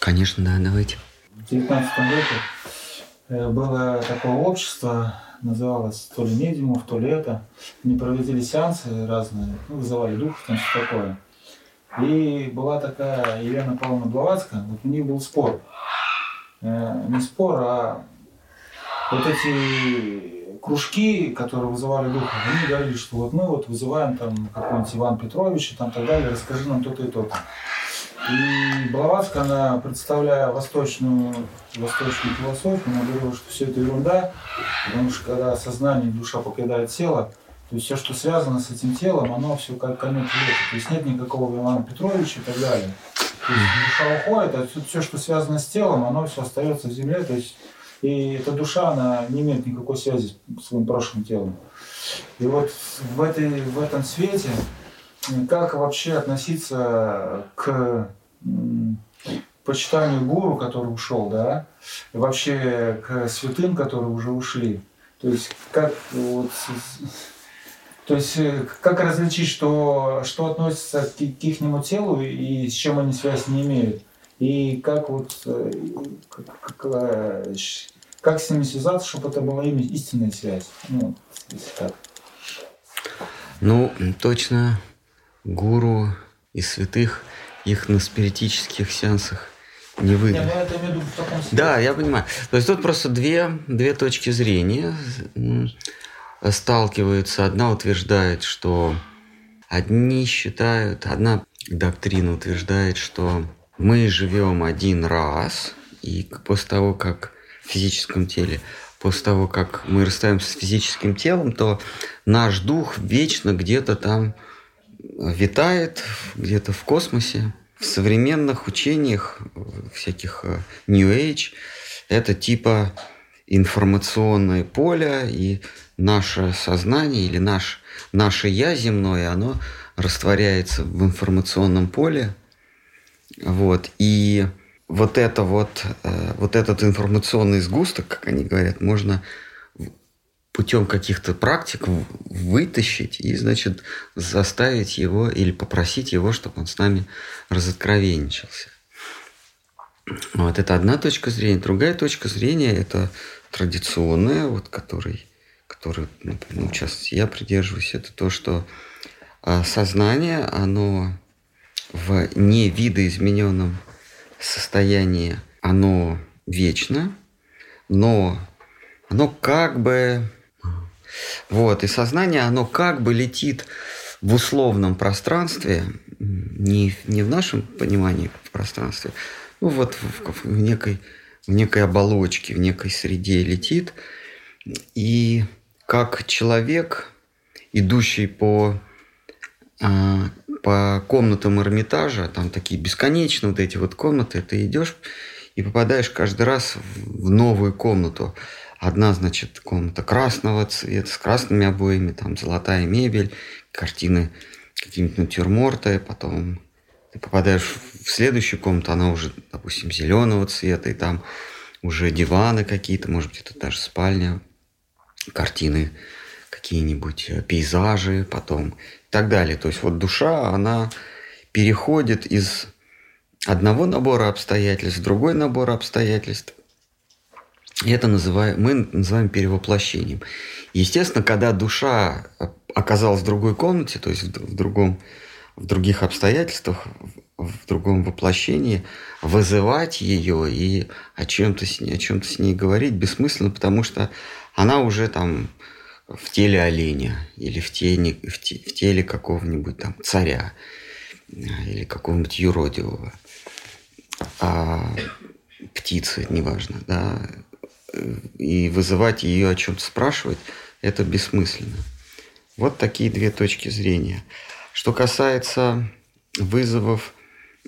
Конечно, да, давайте. В 19 веке э, было такое общество, называлось то ли медиумов, то ли это. Они проводили сеансы разные, ну, вызывали духов, там все такое. И была такая Елена Павловна Блаватская, вот у них был спор. Э, не спор, а вот эти кружки, которые вызывали духов, они говорили, что вот мы вот вызываем там какого-нибудь Ивана Петровича, там так далее, расскажи нам то-то и то-то. И Блаватская, она, представляя восточную, восточную философию, она говорила, что все это ерунда, потому что когда сознание, душа покидает тело, то есть все, что связано с этим телом, оно все как конец лета. То есть нет никакого Ивана Петровича и так далее. То есть душа уходит, а все, что связано с телом, оно все остается в земле. То есть и эта душа, она не имеет никакой связи с своим прошлым телом. И вот в, этой, в этом свете, как вообще относиться к почитанию гуру, который ушел, да, и вообще к святым, которые уже ушли. То есть как вот то есть э, как различить, что, что относится к, к их телу и с чем они связь не имеют? И как вот э, как, как, как с ними связаться, чтобы это была именно истинная связь? Ну, если так. Ну, точно гуру и святых их на спиритических сеансах не выйдет. Я, это имею в таком Да, я понимаю. То есть тут просто две, две точки зрения сталкиваются. Одна утверждает, что одни считают, одна доктрина утверждает, что мы живем один раз, и после того, как в физическом теле, после того, как мы расстаемся с физическим телом, то наш дух вечно где-то там витает, где-то в космосе. В современных учениях, всяких э, New Age, это типа информационное поле, и наше сознание или наш, наше «я» земное, оно растворяется в информационном поле. Вот. И вот это вот, э, вот этот информационный сгусток, как они говорят, можно путем каких-то практик вытащить и, значит, заставить его или попросить его, чтобы он с нами разоткровенничался. Вот это одна точка зрения. Другая точка зрения – это традиционная, вот, которой, которой, например, ну, сейчас я придерживаюсь, это то, что а, сознание, оно в невидоизмененном состоянии, оно вечно, но оно как бы... Вот, и сознание, оно как бы летит в условном пространстве, не, не в нашем понимании в пространстве, ну вот в, в, некой, в некой оболочке, в некой среде летит. И как человек, идущий по а, по комнатам Эрмитажа, там такие бесконечные вот эти вот комнаты, ты идешь и попадаешь каждый раз в новую комнату. Одна, значит, комната красного цвета, с красными обоями, там золотая мебель, картины какие-нибудь натюрморты, потом ты попадаешь в следующую комнату, она уже, допустим, зеленого цвета, и там уже диваны какие-то, может быть, это даже спальня, картины какие-нибудь, э, пейзажи, потом и так далее. То есть вот душа, она переходит из одного набора обстоятельств в другой набор обстоятельств. Это называем, мы называем перевоплощением. Естественно, когда душа оказалась в другой комнате, то есть в, другом, в других обстоятельствах, в другом воплощении, вызывать ее и о чем-то с ней, о чем-то с ней говорить бессмысленно, потому что она уже там в теле оленя или в, теле, в, те, в теле какого-нибудь там царя а, или какого-нибудь юродивого, а, птицы, неважно, да, и вызывать ее о чем-то спрашивать, это бессмысленно. Вот такие две точки зрения. Что касается вызовов,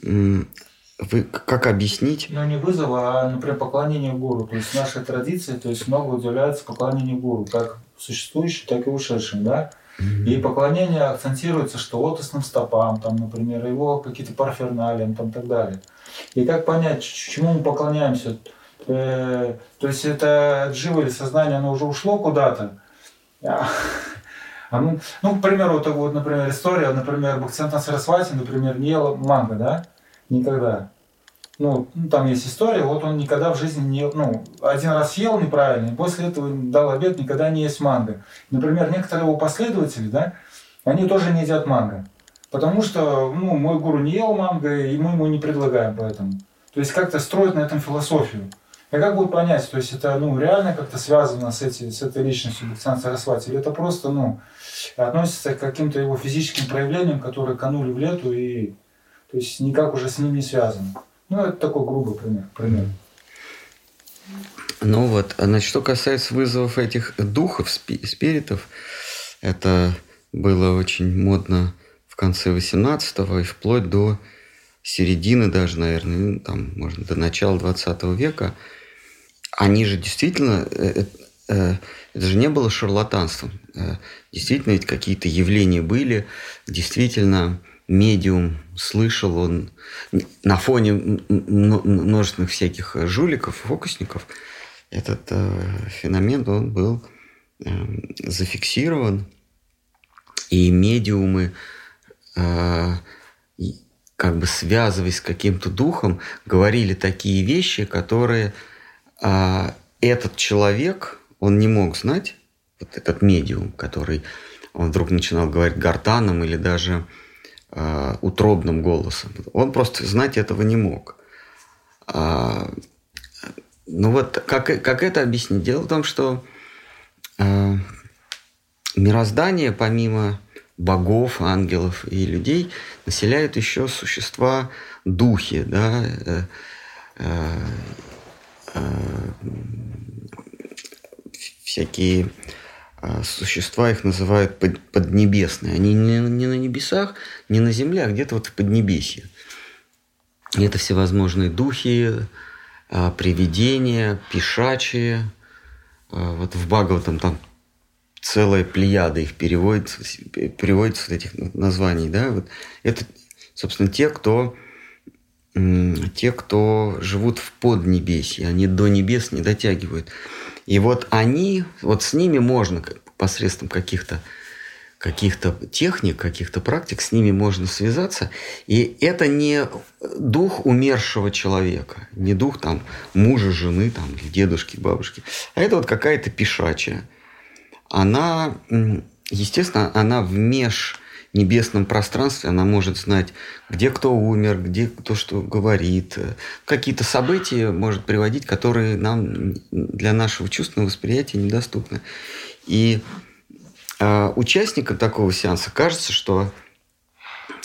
вы как объяснить? Ну, не вызова, а, например, поклонение гуру. То есть в нашей традиции, то есть много уделяется поклонению гуру, как существующим, так и ушедшим, да. И поклонение акцентируется, что лотосным стопам, там, например, его какие-то парферналиям, там, так далее. И как понять, чему мы поклоняемся? Э, то есть это джива или сознание, оно уже ушло куда-то. А, а ну, ну, к примеру, вот, вот, например, история, например, Бхактисантан Сарасвати, например, не ела манго, да? Никогда. ну, ну, там есть история, вот он никогда в жизни не, ну, один раз ел неправильно, и после этого дал обед никогда не есть манго. Например, некоторые его последователи, да, они тоже не едят манго. Потому что, ну, мой гуру не ел манго, и мы ему не предлагаем поэтому. То есть как-то строить на этом философию. И как будет понять, то есть это ну, реально как-то связано с, эти, с этой личностью Бхактисана Сарасвати, или это просто ну, относится к каким-то его физическим проявлениям, которые канули в лету, и то есть никак уже с ним не связано. Ну, это такой грубый пример. пример. Ну вот, а значит, что касается вызовов этих духов, спиритов, это было очень модно в конце 18-го и вплоть до середины даже, наверное, ну, там, можно до начала 20 века, они же действительно, э, э, это же не было шарлатанством. Э, действительно, ведь какие-то явления были, действительно, медиум слышал, он на фоне множественных всяких жуликов, фокусников, этот э, феномен, он был э, зафиксирован, и медиумы, э, как бы связываясь с каким-то духом, говорили такие вещи, которые э, этот человек, он не мог знать, вот этот медиум, который он вдруг начинал говорить гортаном или даже э, утробным голосом. Он просто знать этого не мог. А, ну вот как, как это объяснить? Дело в том, что э, мироздание, помимо богов, ангелов и людей, населяют еще существа духи, да, э, э, э, всякие а существа их называют под, поднебесные. Они не, не на небесах, не на земле, а где-то вот в Поднебесье. И это всевозможные духи, а, привидения, пешачие. А, вот в Бхагаватам там целая плеяда их переводится, переводится вот этих названий. Да? Вот это, собственно, те, кто те, кто живут в Поднебесье, они до небес не дотягивают. И вот они, вот с ними можно посредством каких-то каких-то техник, каких-то практик, с ними можно связаться. И это не дух умершего человека, не дух там мужа, жены, там, дедушки, бабушки, а это вот какая-то пешачая. Она, естественно, она в меж небесном пространстве она может знать, где кто умер, где кто что говорит. Какие-то события может приводить, которые нам для нашего чувственного восприятия недоступны. И э, участникам такого сеанса кажется, что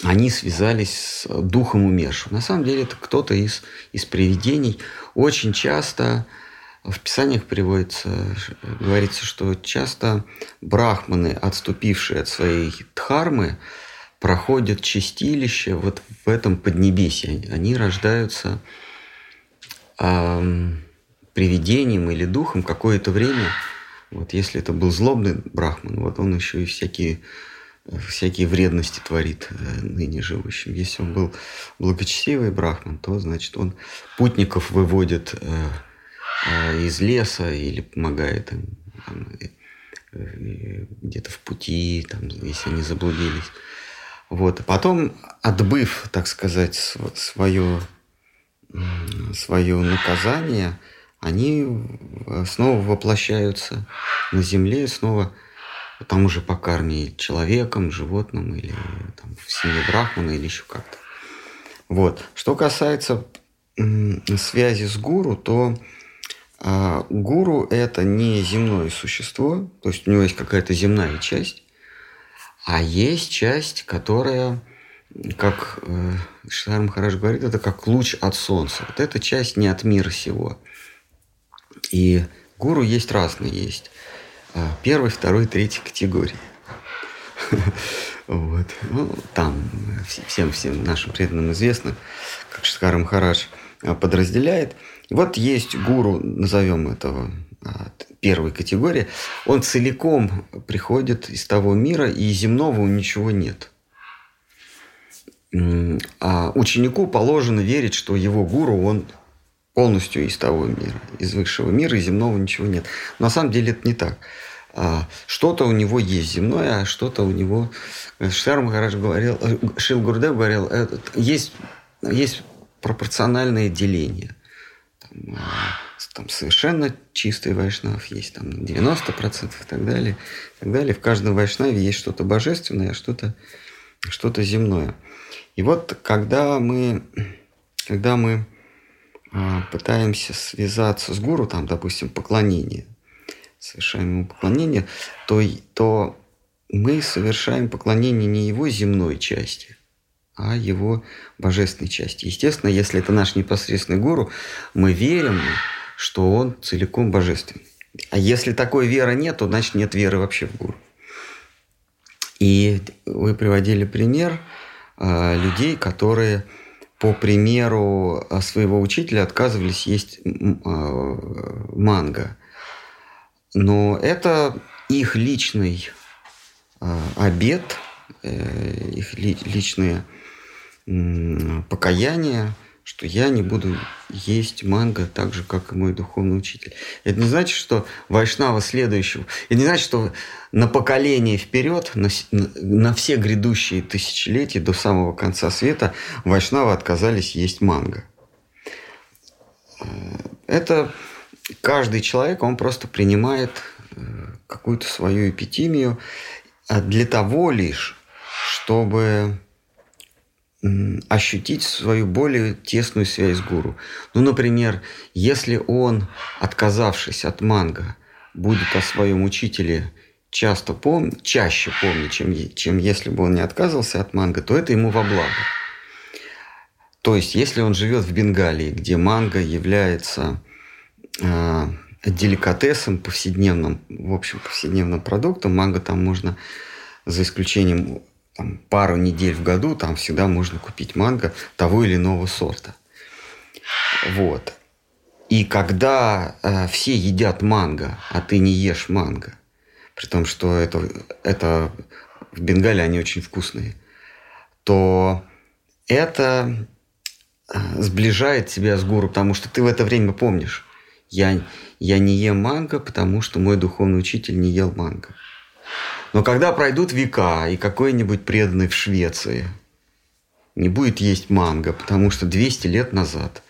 они связались с духом умершего. На самом деле это кто-то из, из привидений. Очень часто в Писаниях приводится, говорится, что часто брахманы, отступившие от своей дхармы, проходят чистилище вот в этом поднебесье. Они рождаются э, привидением или духом какое-то время. Вот если это был злобный брахман, вот он еще и всякие всякие вредности творит э, ныне живущим. Если он был благочестивый брахман, то, значит, он путников выводит э, из леса или помогает им там, э, где-то в пути, там, если они заблудились. Вот. Потом, отбыв, так сказать, свое, свое наказание, они снова воплощаются на земле, снова там уже по карме человеком, животным или там, в семье Брахмана или еще как-то. Вот. Что касается связи с гуру, то а гуру – это не земное существо, то есть у него есть какая-то земная часть, а есть часть, которая, как э, Шар говорит, это как луч от солнца. Вот эта часть не от мира сего. И гуру есть разные, есть а, первой, второй, третьей категории. Вот. Ну, там всем всем нашим преданным известно, как Шткар Махарадж а, подразделяет – вот есть гуру, назовем этого а, первой категории, он целиком приходит из того мира, и земного у ничего нет. А ученику положено верить, что его гуру, он полностью из того мира, из высшего мира, и земного ничего нет. Но на самом деле это не так. А, что-то у него есть земное, а что-то у него... Шар Махарадж говорил, Шил Гурдев говорил, есть, есть пропорциональное деление. Там, совершенно чистый вайшнав есть, там 90% и так далее. И так далее. В каждом вайшнаве есть что-то божественное, а что-то что земное. И вот когда мы, когда мы а, пытаемся связаться с гуру, там, допустим, поклонение, совершаем ему поклонение, то, то мы совершаем поклонение не его земной части, а его божественной части. Естественно, если это наш непосредственный гуру, мы верим, что он целиком божественный. А если такой веры нет, то значит нет веры вообще в гуру. И вы приводили пример э, людей, которые по примеру а, своего учителя отказывались есть э, манго. Но это их личный э, обед, э, их ли, личные покаяния – что я не буду есть манго так же, как и мой духовный учитель. Это не значит, что вайшнава следующего, это не значит, что на поколение вперед, на, на все грядущие тысячелетия до самого конца света вайшнавы отказались есть манго. Э, это каждый человек, он просто принимает э, какую-то свою эпитимию а для того лишь, чтобы ощутить свою более тесную связь с гуру. Ну, например, если он, отказавшись от манго, будет о своем учителе часто пом... чаще помнить, чем, чем если бы он не отказывался от манго, то это ему во благо. То есть, если он живет в Бенгалии, где манго является э, деликатесом повседневным, в общем, повседневным продуктом, манго там можно, за исключением там, пару недель в году там всегда можно купить манго того или иного сорта. Вот. И когда э, все едят манго, а ты не ешь манго, при том, что это, это в Бенгале они очень вкусные, то это э, сближает тебя с гуру, потому что ты в это время помнишь, я, я не ем манго, потому что мой духовный учитель не ел манго. Но когда пройдут века, и какой-нибудь преданный в Швеции не будет есть манго, потому что 200 лет назад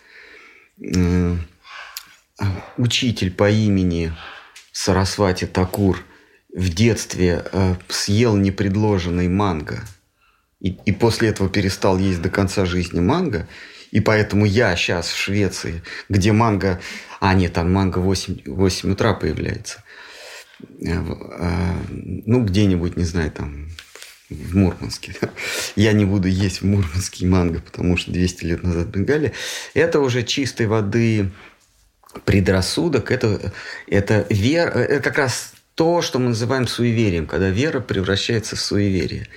э, учитель по имени Сарасвати Такур в детстве э, съел непредложенный манго и, и после этого перестал есть до конца жизни манго, и поэтому я сейчас в Швеции, где манго... А, нет, там манго 8, 8 утра появляется. Э, э, ну, где-нибудь, не знаю, там, в Мурманске. Я не буду есть в Мурманске манго, потому что 200 лет назад в Бенгалии. Это уже чистой воды предрассудок, это, это вера, это как раз то, что мы называем суеверием, когда вера превращается в суеверие.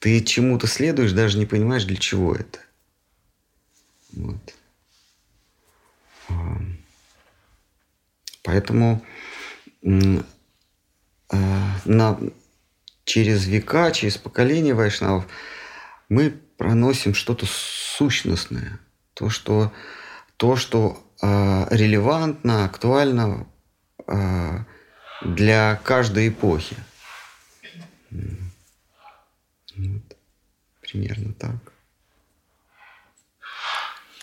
Ты чему-то следуешь, даже не понимаешь, для чего это. Вот. Поэтому Э, на, через века, через поколения вайшнавов мы проносим что-то сущностное, то, что, то, что э, релевантно, актуально э, для каждой эпохи. Вот. Примерно так.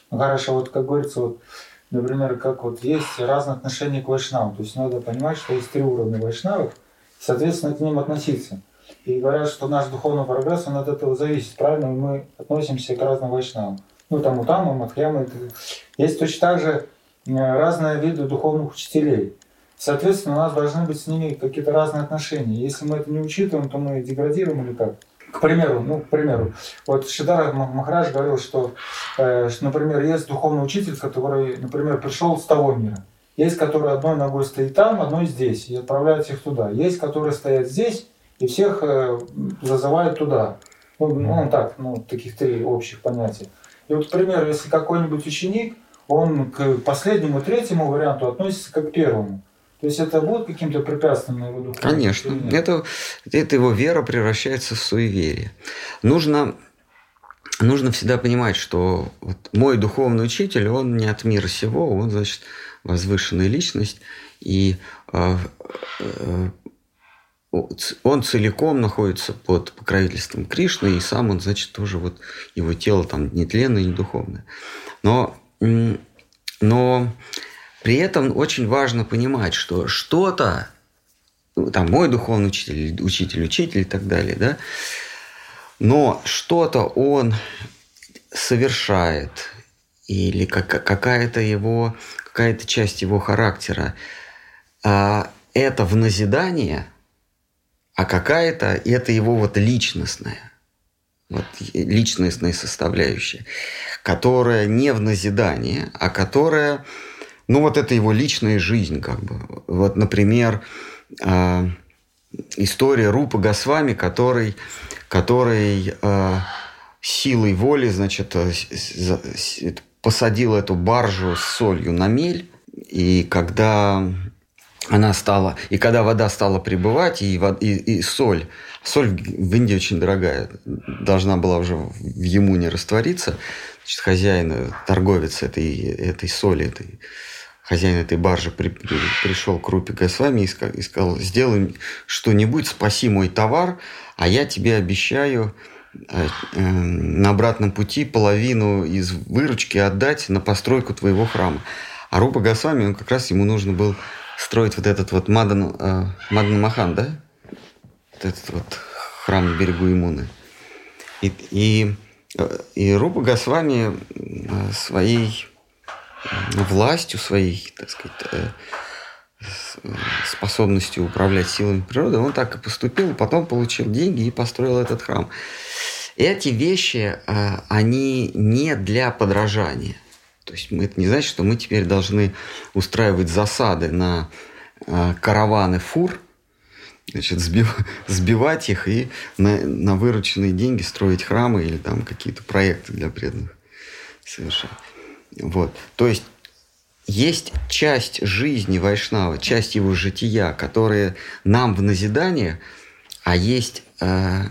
Ну, хорошо, вот как говорится, вот, например, как вот есть разные отношения к вайшнавам. То есть надо понимать, что есть три уровня вайшнавов – соответственно, к ним относиться. И говорят, что наш духовный прогресс, он от этого зависит, правильно? Мы относимся к разным вайшнавам. Ну, там Утама, Мадхьяма. Есть точно так же э, разные виды духовных учителей. Соответственно, у нас должны быть с ними какие-то разные отношения. Если мы это не учитываем, то мы деградируем или как? К примеру, ну, к примеру, вот Шидара Махарадж говорил, что, э, что, например, есть духовный учитель, который, например, пришел с того мира. Есть, которые одной ногой стоит там, одной здесь, и отправляют всех туда. Есть, которые стоят здесь, и всех э, зазывают туда. Ну, ну, так, ну, таких три общих понятия. И вот, к примеру, если какой-нибудь ученик, он к последнему, третьему варианту относится как к первому. То есть это будет каким-то препятствием на его духовном Конечно. Это, это его вера превращается в суеверие. Нужно, нужно всегда понимать, что вот мой духовный учитель, он не от мира сего, он, значит, возвышенная личность, и э, э, он целиком находится под покровительством Кришны, и сам он, значит, тоже вот его тело там не тленное, не духовное. Но, но при этом очень важно понимать, что что-то, ну, там мой духовный учитель, учитель, учитель и так далее, да, но что-то он совершает, или какая-то его, какая-то часть его характера, а, это в назидание – а какая-то это его вот личностная, вот личностная составляющая, которая не в назидание, а которая, ну вот это его личная жизнь как бы. Вот, например, э, история Рупа Госвами, который, который э, силой воли, значит, э, посадил эту баржу с солью на мель, и когда она стала, и когда вода стала прибывать, и, и, и соль, соль в Индии очень дорогая, должна была уже в Емуне раствориться, значит, хозяин, торговец этой, этой соли, этой, хозяин этой баржи при, при, пришел к Рупе Госвами и и сказал, сделай что-нибудь, спаси мой товар, а я тебе обещаю на обратном пути половину из выручки отдать на постройку твоего храма. А Рупа Госвами, он как раз ему нужно был строить вот этот вот Мадан, э, Мадан Махан, да? Вот этот вот храм на берегу Имуны. И, и, э, и Рупа Госвами э, своей властью, своей, так сказать, э, способностью управлять силами природы, он так и поступил, потом получил деньги и построил этот храм. Эти вещи, они не для подражания – то есть это не значит, что мы теперь должны устраивать засады на э, караваны фур, значит, сбив, сбивать их и на, на вырученные деньги строить храмы или там какие-то проекты для преданных совершать. Вот. То есть есть часть жизни Вайшнава, часть его жития, которая нам в назидание, а есть э,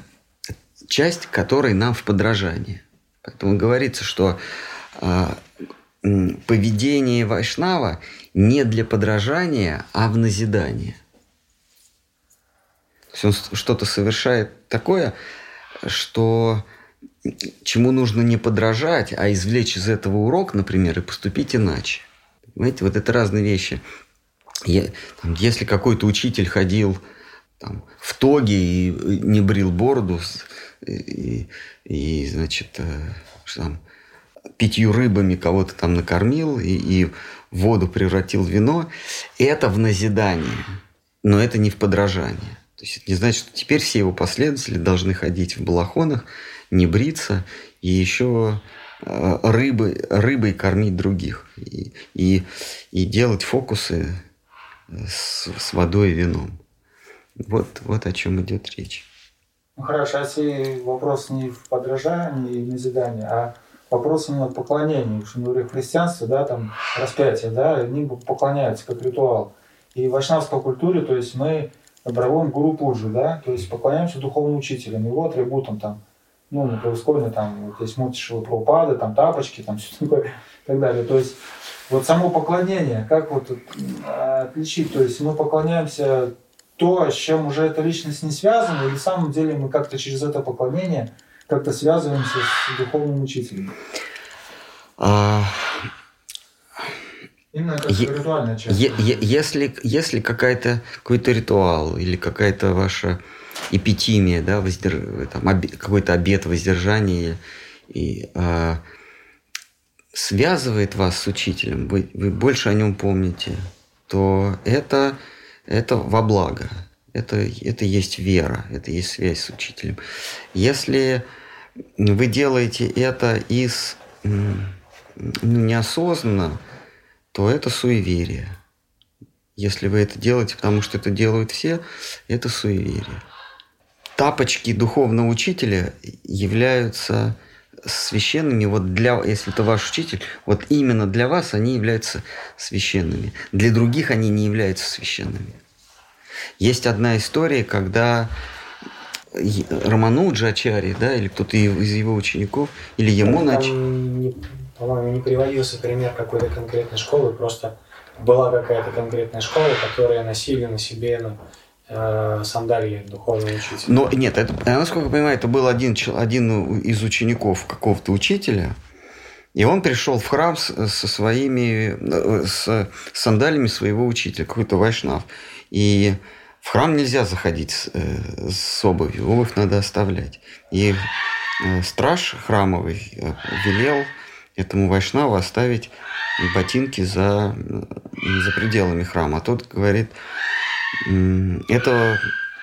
часть, которая нам в подражание. Поэтому говорится, что э, поведение Вайшнава не для подражания, а в назидание. То есть он что-то совершает такое, что чему нужно не подражать, а извлечь из этого урок, например, и поступить иначе. Понимаете, вот это разные вещи. Я, там, если какой-то учитель ходил там, в тоге и не брил бороду, и, и значит, э, что там, пятью рыбами кого-то там накормил и, и воду превратил в вино, это в назидание, но это не в подражание. То есть это не значит, что теперь все его последователи должны ходить в балахонах, не бриться и еще рыбы, рыбой кормить других и, и, и делать фокусы с, с водой и вином. Вот, вот о чем идет речь. Ну хорошо, а если вопрос не в подражании и назидании, а вопрос именно поклонения. Что мы говорим в христианстве, да, там распятие, да, они поклоняются как ритуал. И в вайшнавской культуре, то есть мы проводим гуру пуджи, да, то есть поклоняемся духовным учителям, его атрибутам там, ну, не превосходно, там, вот есть мутишевые правопады, там, тапочки, там, все такое, и так далее. То есть вот само поклонение, как вот отличить, то есть мы поклоняемся то, с чем уже эта личность не связана, и на самом деле мы как-то через это поклонение – как-то связываемся с духовным учителем? А... Именно как е- ритуальная часть. Е- е- если, если какая-то, какой-то ритуал или какая-то ваша эпитимия, да, воздерж... там, обе... какой-то обет воздержания и, а, связывает вас с учителем, вы, вы больше о нем помните, то это, это во благо. Это, это есть вера, это есть связь с учителем. Если вы делаете это из ну, неосознанно, то это суеверие. Если вы это делаете, потому что это делают все, это суеверие. Тапочки духовного учителя являются священными, вот для, если это ваш учитель, вот именно для вас они являются священными. Для других они не являются священными. Есть одна история, когда Роману Джачари, да, или кто-то из его учеников, или ему начали. По-моему, не приводился пример какой-то конкретной школы, просто была какая-то конкретная школа, которая носили на себе ну, э, сандалии духовного учителя. Но нет, это, насколько я понимаю, это был один, один из учеников какого-то учителя, и он пришел в храм со своими, э, с сандалями своего учителя, какой-то вайшнав. И в храм нельзя заходить с, э, с обувью, обувь надо оставлять. И э, страж храмовый велел этому вайшнаву оставить ботинки за, за пределами храма. А тот говорит, это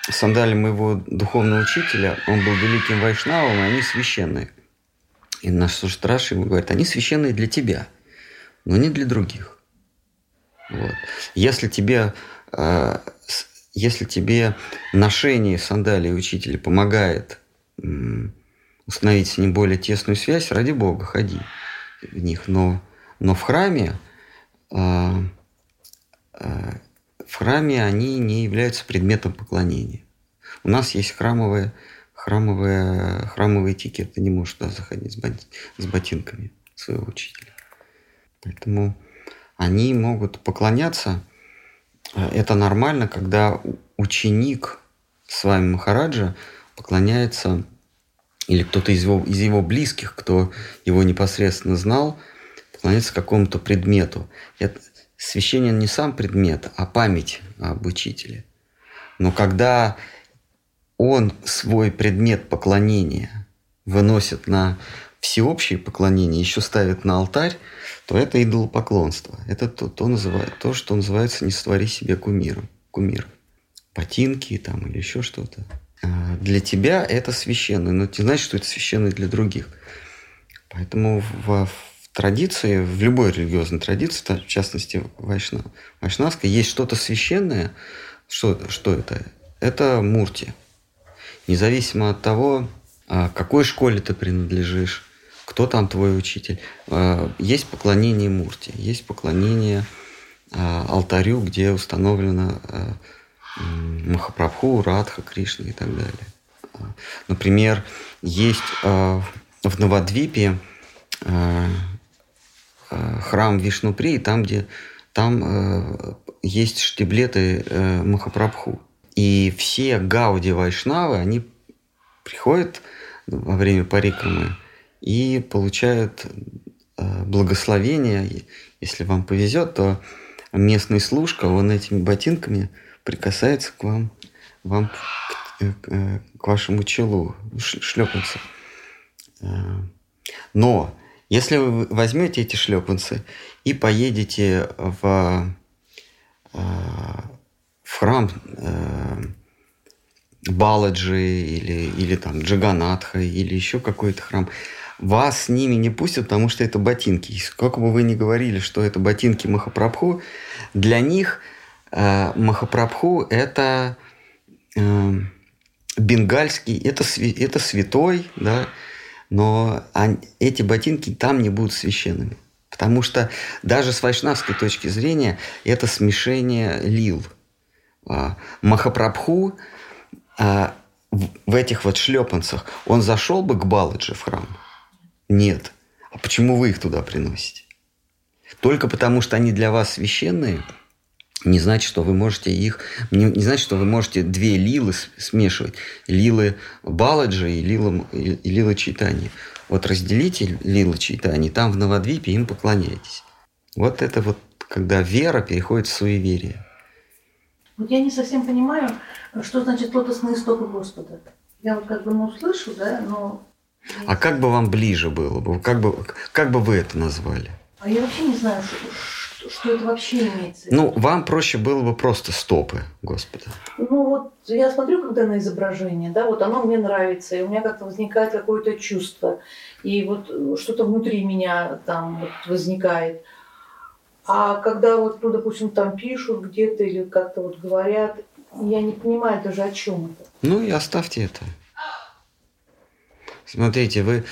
сандали моего духовного учителя, он был великим вайшнавом, и они священные. И наш страж ему говорит, они священные для тебя, но не для других. Вот. Если тебе, э, если тебе ношение сандалий учителя помогает установить с ним более тесную связь, ради Бога, ходи в них. Но, но в храме э, э, в храме они не являются предметом поклонения. У нас есть храмовые храмовая, храмовый этикет. Ты не можешь туда заходить с, бот, с ботинками своего учителя. Поэтому они могут поклоняться. Это нормально, когда ученик с вами Махараджа поклоняется, или кто-то из его, из его близких, кто его непосредственно знал, поклоняется какому-то предмету. Это, священен не сам предмет, а память об учителе. Но когда он свой предмет поклонения выносит на всеобщее поклонение, еще ставит на алтарь, то это идолопоклонство. Это то, то, называет, то что называется «не створи себе кумиром». Кумир. Ботинки там или еще что-то. А для тебя это священно, но ты знаешь, что это священно для других. Поэтому в, в традиции, в любой религиозной традиции, в частности вайшнав, вайшнавской, есть что-то священное. Что, что это? Это мурти – независимо от того, а, какой школе ты принадлежишь, кто там твой учитель, а, есть поклонение Мурти, есть поклонение а, алтарю, где установлено Махапрабху, Радха, Кришна и так далее. Например, есть в Навадвипе храм Вишнупри, там, где там есть штиблеты Махапрабху. И все гауди вайшнавы, они приходят во время парикрамы и получают э, благословение. Если вам повезет, то местный служка, он этими ботинками прикасается к вам, вам к, э, к, э, вашему челу, шлепанцу. Но если вы возьмете эти шлепанцы и поедете в в храм э, Баладжи или, или там Джаганатха или еще какой-то храм, вас с ними не пустят, потому что это ботинки. И сколько бы вы ни говорили, что это ботинки Махапрабху, для них э, Махапрабху это э, бенгальский, это, это святой, да, но эти ботинки там не будут священными. Потому что даже с вайшнавской точки зрения это смешение лил – а, Махапрабху а, в этих вот шлепанцах, он зашел бы к Баладжи в храм? Нет. А почему вы их туда приносите? Только потому, что они для вас священные, не значит, что вы можете их, не, не значит, что вы можете две лилы смешивать. Лилы Баладжи и лилы, и лилы Чайтани. Вот разделите лилы Чайтани, там в Новодвипе им поклоняйтесь. Вот это вот, когда вера переходит в суеверие. Вот я не совсем понимаю, что значит лотосные стопы Господа. Я вот как бы ну, слышу, да, но... А как бы вам ближе было бы? Как бы, как бы вы это назвали? А я вообще не знаю, что, что это вообще имеется. Ну, вам проще было бы просто стопы Господа. Ну, вот я смотрю, когда на изображение, да, вот оно мне нравится, и у меня как-то возникает какое-то чувство. И вот что-то внутри меня там вот возникает. А когда вот, ну, допустим, там пишут где-то или как-то вот говорят, я не понимаю даже о чем это. Ну и оставьте это. Смотрите, вы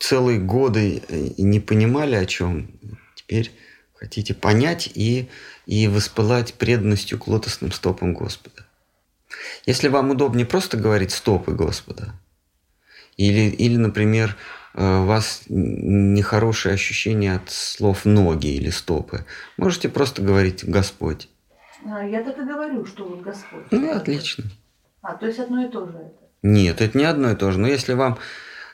целые годы не понимали о чем. Теперь хотите понять и, и воспылать преданностью к лотосным стопам Господа. Если вам удобнее просто говорить стопы Господа, или, или например, Э, у вас нехорошее ощущение от слов ноги или стопы, можете просто говорить Господь. А, я так и говорю, что вот Господь. Ну, отлично. А, то есть одно и то же это. Нет, это не одно и то же. Но если вам,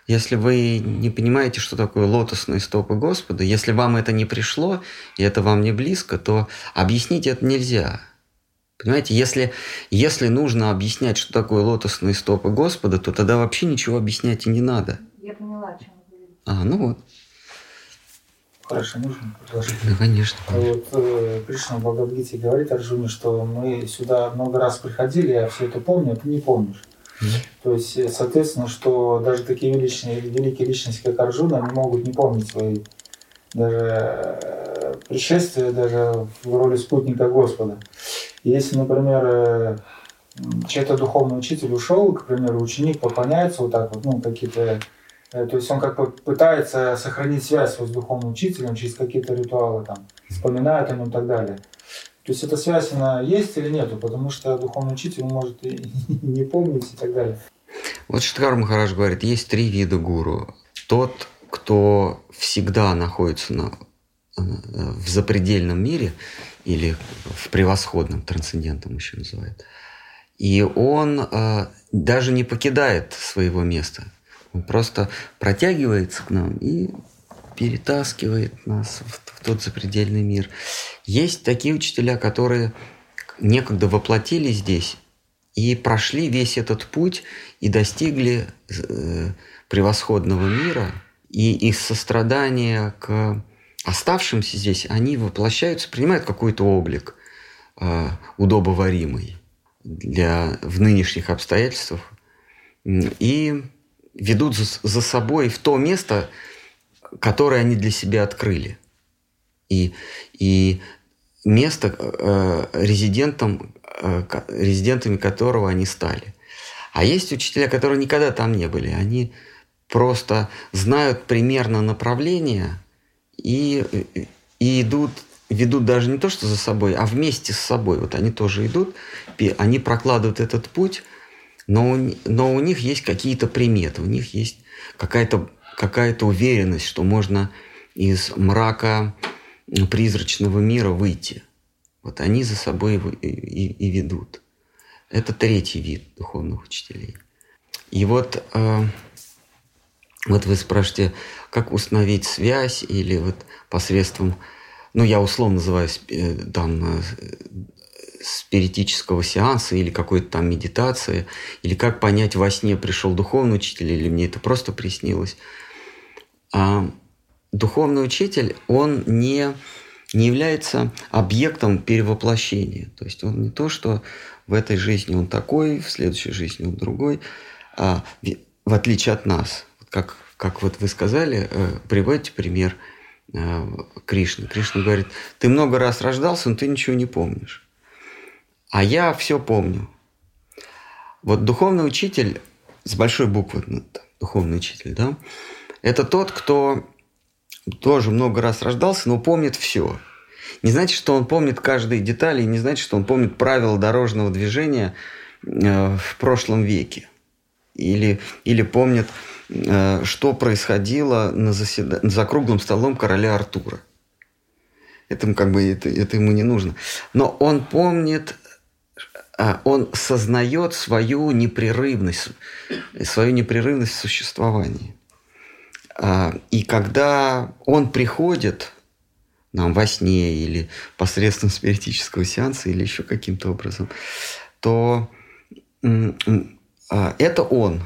если вы не понимаете, что такое лотосные стопы Господа, если вам это не пришло, и это вам не близко, то объяснить это нельзя. Понимаете, если, если нужно объяснять, что такое лотосные стопы Господа, то тогда вообще ничего объяснять и не надо. Я поняла, о чем вы говорите. А, ну вот. Хорошо, можно предложить? Да, конечно. А Вот э, Кришна в Бхагавадгите говорит Арджуне, что мы сюда много раз приходили, я все это помню, а ты не помнишь. То есть, э, соответственно, что даже такие величные, великие личности, как Арджуна, они могут не помнить свои даже э, пришествия, даже в роли спутника Господа. Если, например, э, чей-то духовный учитель ушел, к примеру, ученик поклоняется вот так вот, ну, какие-то то есть он как бы пытается сохранить связь вот с духовным учителем через какие-то ритуалы, там, вспоминает о нем и так далее. То есть эта связь, она есть или нету, потому что духовный учитель может и не помнить и так далее. Вот Штхар Махарадж говорит, есть три вида гуру. Тот, кто всегда находится на, э, в запредельном мире, или в превосходном, трансцендентном еще называют. И он э, даже не покидает своего места. Он просто протягивается к нам и перетаскивает нас в, в тот запредельный мир. Есть такие учителя, которые некогда воплотили здесь и прошли весь этот путь и достигли э, превосходного мира. И из сострадания к оставшимся здесь они воплощаются, принимают какой-то облик э, удобоваримый для, в нынешних обстоятельствах и ведут за, за собой в то место, которое они для себя открыли. И, и место, э, резидентом, э, резидентами которого они стали. А есть учителя, которые никогда там не были. Они просто знают примерно направление и, и идут, ведут даже не то, что за собой, а вместе с собой. Вот они тоже идут, они прокладывают этот путь, но у, но у них есть какие-то приметы, у них есть какая-то какая уверенность, что можно из мрака призрачного мира выйти. Вот они за собой и, и, и ведут. Это третий вид духовных учителей. И вот, э, вот вы спрашиваете, как установить связь или вот посредством, ну я условно называю э, там спиритического сеанса или какой-то там медитации, или как понять, во сне пришел духовный учитель или мне это просто приснилось. А духовный учитель, он не, не является объектом перевоплощения. То есть он не то, что в этой жизни он такой, в следующей жизни он другой, а в отличие от нас. Как, как вот вы сказали, э, приводите пример э, Кришны. Кришна говорит, ты много раз рождался, но ты ничего не помнишь. А я все помню. Вот духовный учитель с большой буквы, ну, духовный учитель, да, это тот, кто тоже много раз рождался, но помнит все. Не значит, что он помнит каждые детали, не значит, что он помнит правила дорожного движения э, в прошлом веке. Или, или помнит, э, что происходило на заседа... за круглым столом короля Артура. Это, как бы, это, это ему не нужно. Но он помнит а, он сознает свою непрерывность, свою непрерывность в существовании. А, и когда он приходит нам во сне или посредством спиритического сеанса или еще каким-то образом, то а, это он.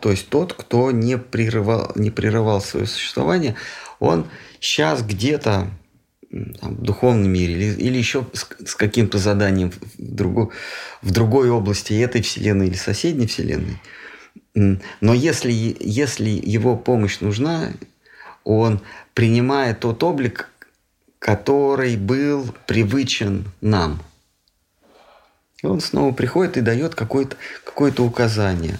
То есть тот, кто не прерывал, не прерывал свое существование, он сейчас где-то там, в духовном мире или, или еще с, с каким-то заданием в, другой, в другой области этой вселенной или соседней вселенной. Но если, если его помощь нужна, он принимает тот облик, который был привычен нам. И он снова приходит и дает какое-то какое указание.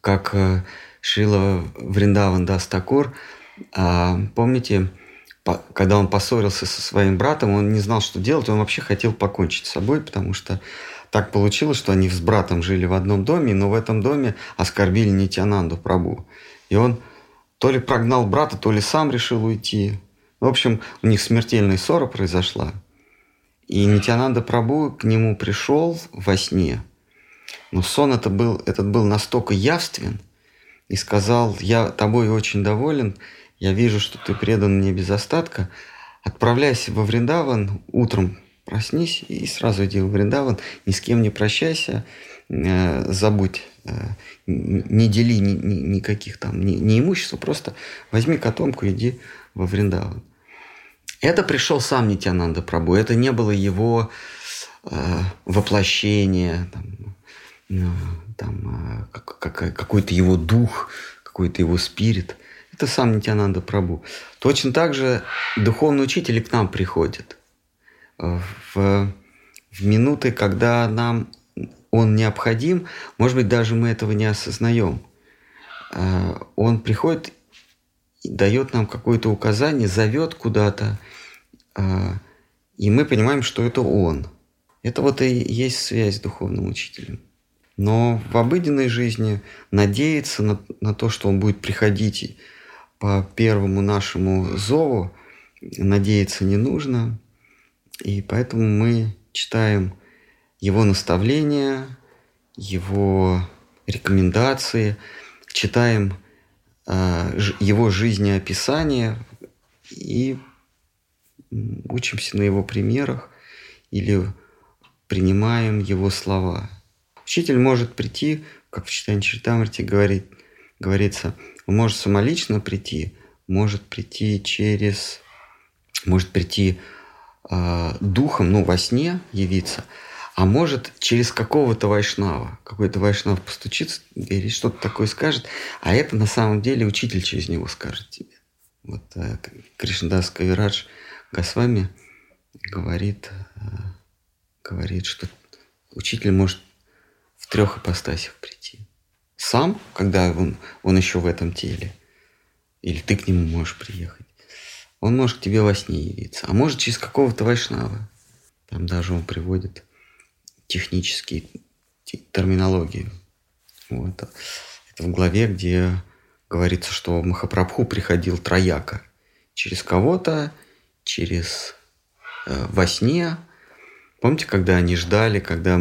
Как э, Шила Вриндаван Дастакур, а, помните, когда он поссорился со своим братом, он не знал, что делать, он вообще хотел покончить с собой, потому что так получилось, что они с братом жили в одном доме, но в этом доме оскорбили Нитянанду Прабу. И он то ли прогнал брата, то ли сам решил уйти. В общем, у них смертельная ссора произошла. И Нитянанда Прабу к нему пришел во сне, но сон это был, этот был настолько явствен, и сказал, я тобой очень доволен, я вижу, что ты предан мне без остатка, отправляйся во Вриндаван, утром проснись и сразу иди во Вриндаван, ни с кем не прощайся, э, забудь, э, не дели ни, ни, никаких там, ни, ни имущества, просто возьми котомку, иди во Вриндаван. Это пришел сам Нитянанда Прабу, это не было его э, воплощение, там, э, там, э, как, как, какой-то его дух, какой-то его спирит. Это сам Нитянанда Прабу. Точно так же духовный учитель к нам приходит в, в минуты, когда нам он необходим, может быть, даже мы этого не осознаем. Э, он приходит дает нам какое-то указание, зовет куда-то, а, и мы понимаем, что это он. Это вот и есть связь с духовным учителем. Но в обыденной жизни надеяться на, на то, что он будет приходить по первому нашему зову, надеяться не нужно. И поэтому мы читаем его наставления, его рекомендации, читаем а, его жизнеописание и учимся на его примерах или принимаем его слова. Учитель может прийти, как в читании Чертамрити говорит, говорится, он может самолично прийти, может прийти через, может прийти э, духом, ну, во сне явиться, а может через какого-то вайшнава. Какой-то вайшнав постучится или что-то такое скажет, а это на самом деле учитель через него скажет тебе. Вот э, Кришнадас Кавирадж Госвами говорит, э, говорит, что учитель может в трех ипостасях прийти. Сам, когда он, он еще в этом теле, или ты к нему можешь приехать. Он может к тебе во сне явиться, а может через какого-то вайшнава. Там даже он приводит технические терминологии. Вот. Это в главе, где говорится, что Махапрабху приходил трояко. Через кого-то, через э, во сне. Помните, когда они ждали, когда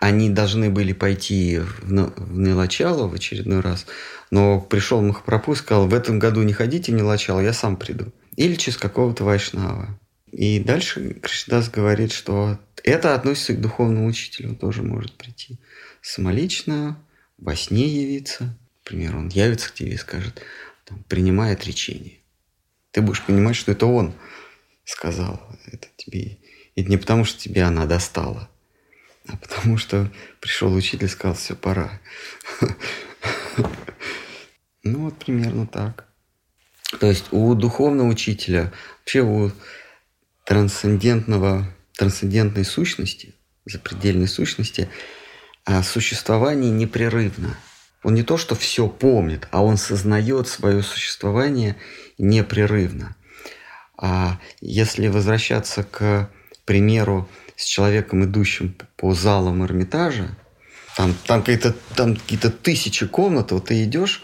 они должны были пойти в, в Нилачало в очередной раз, но пришел Махапрабху и сказал, в этом году не ходите в Нилачало, я сам приду. Или через какого-то Вайшнава. И дальше Кришнадас говорит, что это относится к духовному учителю, он тоже может прийти самолично, во сне явиться. Например, он явится к тебе и скажет, там, принимай отречение. Ты будешь понимать, что это он сказал это тебе. И не потому, что тебе она достала, а потому что пришел учитель и сказал, все, пора. Ну вот примерно так. То есть у духовного учителя, вообще у трансцендентного, трансцендентной сущности, запредельной сущности, а существование непрерывно. Он не то, что все помнит, а он сознает свое существование непрерывно. А если возвращаться к примеру с человеком, идущим по залам Эрмитажа, там, там какие-то там какие-то тысячи комнат, вот ты идешь,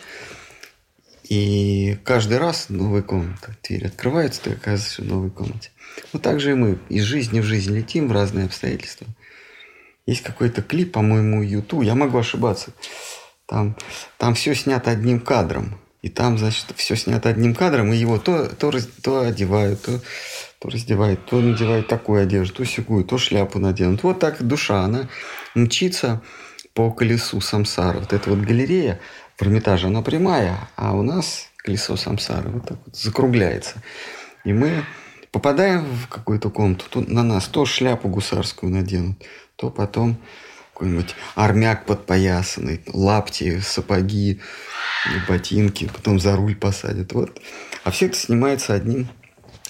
и каждый раз новая комната. Дверь открывается, ты оказываешься в новой комнате. Вот так же и мы из жизни в жизнь летим в разные обстоятельства. Есть какой-то клип, по-моему, YouTube, я могу ошибаться. Там, там все снято одним кадром. И там, значит, все снято одним кадром, и его то, то, то одевают, то, то раздевают, то надевают такую одежду, то секую, то шляпу наденут. Вот так душа, она мчится по колесу самсара. Вот эта вот галерея в Эрмитаже, она прямая, а у нас колесо самсара вот так вот закругляется. И мы попадаем в какую-то комнату, то на нас то шляпу гусарскую наденут, то потом какой-нибудь армяк подпоясанный, лапти, сапоги, ботинки, потом за руль посадят. Вот. А все это снимается одним,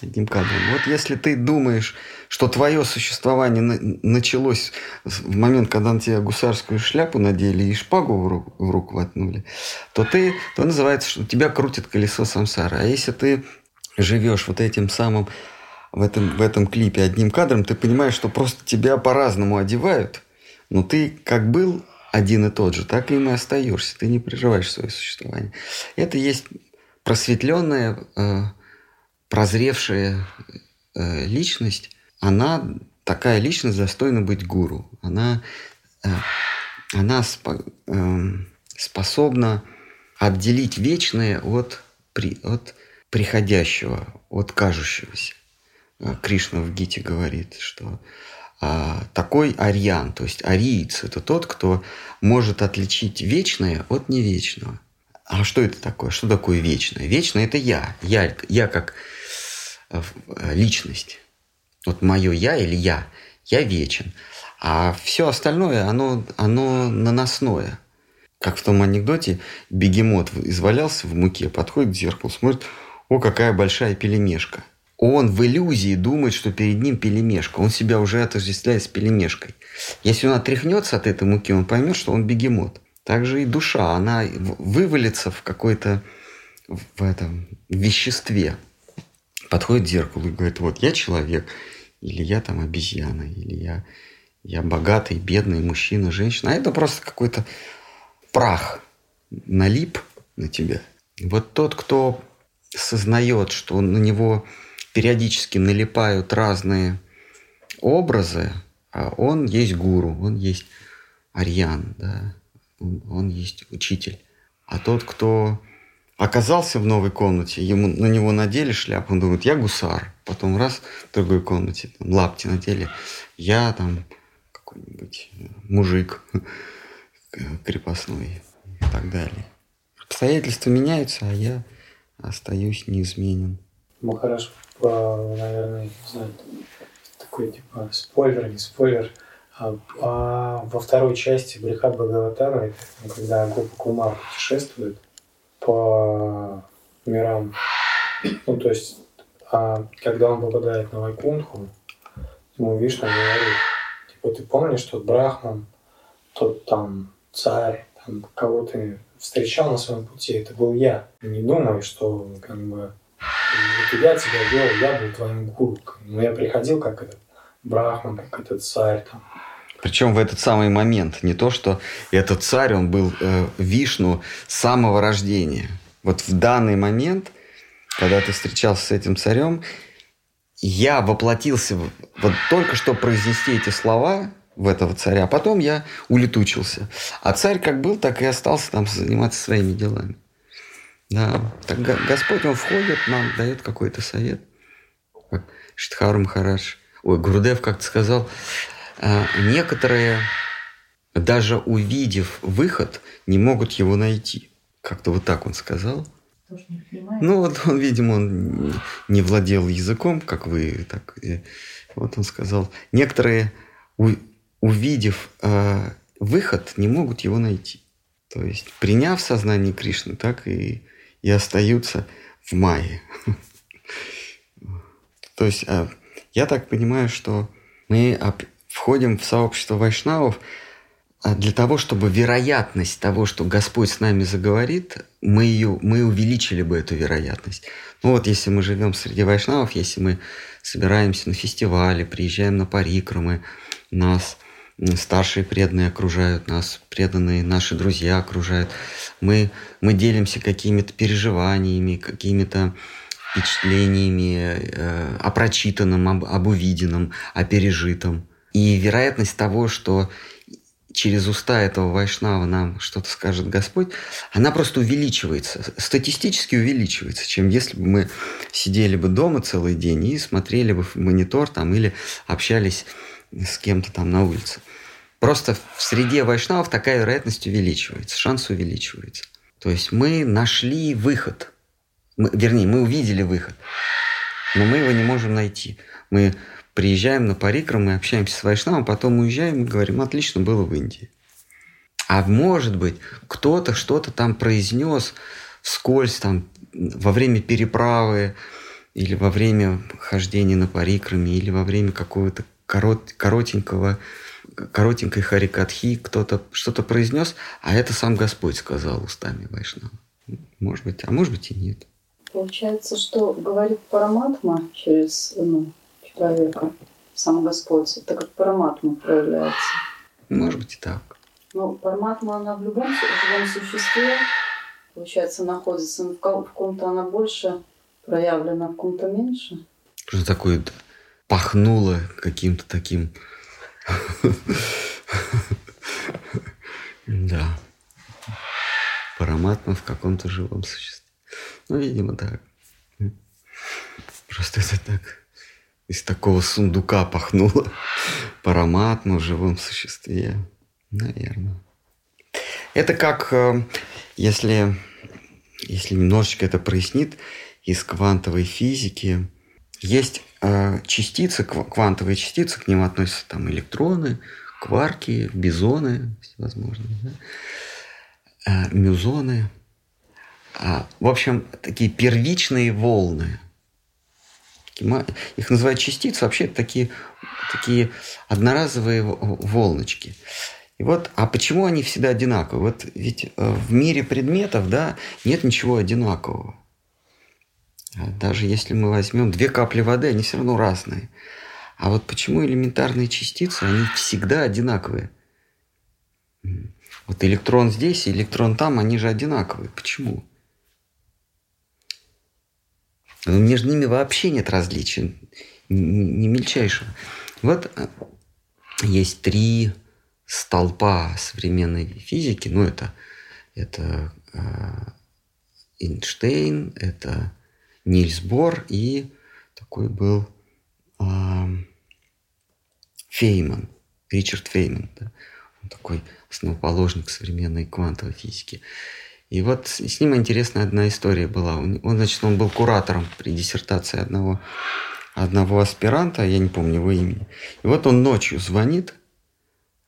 одним кадром. Вот если ты думаешь, что твое существование началось в момент, когда на тебя гусарскую шляпу надели и шпагу в руку, в руку воткнули, то ты, то называется, что тебя крутит колесо самсара. А если ты живешь вот этим самым в этом, в этом клипе одним кадром, ты понимаешь, что просто тебя по-разному одевают – но ты как был один и тот же, так и и остаешься. Ты не прерываешь свое существование. Это есть просветленная, э, прозревшая э, личность. Она такая личность достойна быть гуру. Она, э, она спо, э, способна отделить вечное от, при, от приходящего, от кажущегося. Э, Кришна в Гите говорит, что а, такой ариан, то есть ариец, это тот, кто может отличить вечное от невечного. А что это такое? Что такое вечное? Вечное – это я. Я, я как э, личность. Вот мое я или я. Я вечен. А все остальное, оно, оно наносное. Как в том анекдоте, бегемот извалялся в муке, подходит к зеркалу, смотрит, о, какая большая пелемешка – он в иллюзии думает, что перед ним пелемешка. Он себя уже отождествляет с пелемешкой. Если он отряхнется от этой муки, он поймет, что он бегемот. Также и душа, она вывалится в какой-то в этом веществе. Подходит к зеркалу и говорит, вот я человек, или я там обезьяна, или я, я богатый, бедный мужчина, женщина. А это просто какой-то прах налип на тебя. Вот тот, кто сознает, что на него периодически налипают разные образы, а он есть гуру, он есть арьян, да, он, он есть учитель. А тот, кто оказался в новой комнате, ему на него надели шляпу, он думает, я гусар. Потом раз в другой комнате, там, лапти надели, я там какой-нибудь мужик крепостной и так далее. Обстоятельства меняются, а я остаюсь неизменен. Махараш наверное, не знаю, такой типа спойлер, не спойлер. А, а во второй части Брихат Бхагаватара, ну, когда Гопа Кумар путешествует по мирам, ну то есть, а, когда он попадает на Вайкунху, ему Вишна говорит, типа, ты помнишь тот Брахман, тот там царь, там, кого ты встречал на своем пути, это был я. Не думай, что как бы вот я тебя вел, я был твоим гуру. Но я приходил как этот брахман, как этот царь там. Причем в этот самый момент. Не то, что этот царь, он был э, Вишну с самого рождения. Вот в данный момент, когда ты встречался с этим царем, я воплотился, вот только что произнести эти слова в этого царя, а потом я улетучился. А царь как был, так и остался там заниматься своими делами. Да, так Господь, Он входит, нам дает какой-то совет. Как Штхару Махарадж. Ой, Гурдев как-то сказал, «А, некоторые, даже увидев выход, не могут его найти. Как-то вот так он сказал. Ну вот он, видимо, он не владел языком, как вы, так. Вот он сказал, некоторые, увидев э, выход, не могут его найти. То есть, приняв сознание Кришны, так и и остаются в мае. То есть а, я так понимаю, что мы входим в сообщество вайшнавов а, для того, чтобы вероятность того, что Господь с нами заговорит, мы, ее, мы увеличили бы эту вероятность. Ну вот если мы живем среди вайшнавов, если мы собираемся на фестивале, приезжаем на парикрамы, нас старшие преданные окружают нас, преданные наши друзья окружают. Мы, мы делимся какими-то переживаниями, какими-то впечатлениями э, о прочитанном, об, об увиденном, о пережитом. И вероятность того, что через уста этого вайшнава нам что-то скажет Господь, она просто увеличивается, статистически увеличивается, чем если бы мы сидели бы дома целый день и смотрели бы в монитор там или общались с кем-то там на улице. Просто в среде вайшнавов такая вероятность увеличивается, шанс увеличивается. То есть мы нашли выход. Мы, вернее, мы увидели выход, но мы его не можем найти. Мы приезжаем на парикру, мы общаемся с вайшнавом, потом уезжаем и говорим, отлично было в Индии. А может быть, кто-то что-то там произнес вскользь там во время переправы или во время хождения на парикраме или во время какого-то корот, коротенького, коротенькой харикатхи кто-то что-то произнес, а это сам Господь сказал устами Вайшнава. Может быть, а может быть и нет. Получается, что говорит Параматма через ну, человека, сам Господь, это как Параматма проявляется. Может быть и так. Но Параматма, она в любом живом существе, получается, находится. В ком-то она больше проявлена, в ком-то меньше. Что такое пахнуло каким-то таким... Да. Параматма в каком-то живом существе. Ну, видимо, так. Просто это так из такого сундука пахнуло. Параматма в живом существе. Наверное. Это как, э, если, если немножечко это прояснит, из квантовой физики есть э, частицы, квантовые частицы, к ним относятся там электроны, кварки, бизоны, всевозможные, да? э, мюзоны. А, в общем, такие первичные волны. Их называют частицы, вообще такие, такие одноразовые волночки. И вот, а почему они всегда одинаковые? Вот ведь э, в мире предметов, да, нет ничего одинакового. А даже если мы возьмем две капли воды, они все равно разные. А вот почему элементарные частицы, они всегда одинаковые? Вот электрон здесь электрон там, они же одинаковые. Почему? Ну, между ними вообще нет различий, ни мельчайшего. Вот э, есть три столпа современной физики. Ну, это, это э, Эйнштейн, это Нильс Бор и такой был э, Фейман, Ричард Фейман. Да? Он такой основоположник современной квантовой физики. И вот с ним интересная одна история была. Он, значит, он был куратором при диссертации одного, одного аспиранта, я не помню его имени. И вот он ночью звонит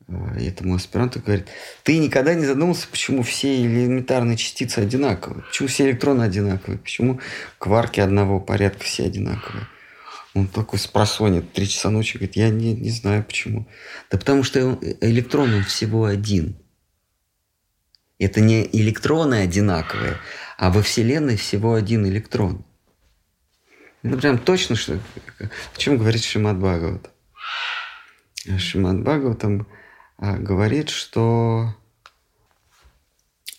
э, этому аспиранту говорит, ты никогда не задумывался, почему все элементарные частицы одинаковые, почему все электроны одинаковые, почему кварки одного порядка все одинаковые. Он такой спросонит, три часа ночи, говорит, я не, не знаю почему. Да потому что электрон он всего один – это не электроны одинаковые, а во Вселенной всего один электрон. Это прям точно, что, о чем говорит Шимат Бхагават. Шимат Бхагаватам а, говорит, что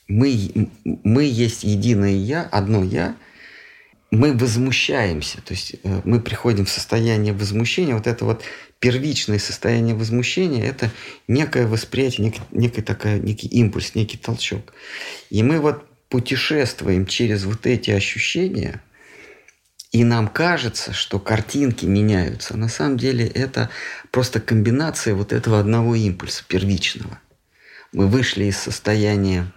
мы, мы есть единое Я, одно Я, мы возмущаемся, то есть э, мы приходим в состояние возмущения, вот это вот первичное состояние возмущения – это некое восприятие, нек, некий, такая, некий импульс, некий толчок. И мы вот путешествуем через вот эти ощущения, и нам кажется, что картинки меняются. На самом деле это просто комбинация вот этого одного импульса первичного. Мы вышли из состояния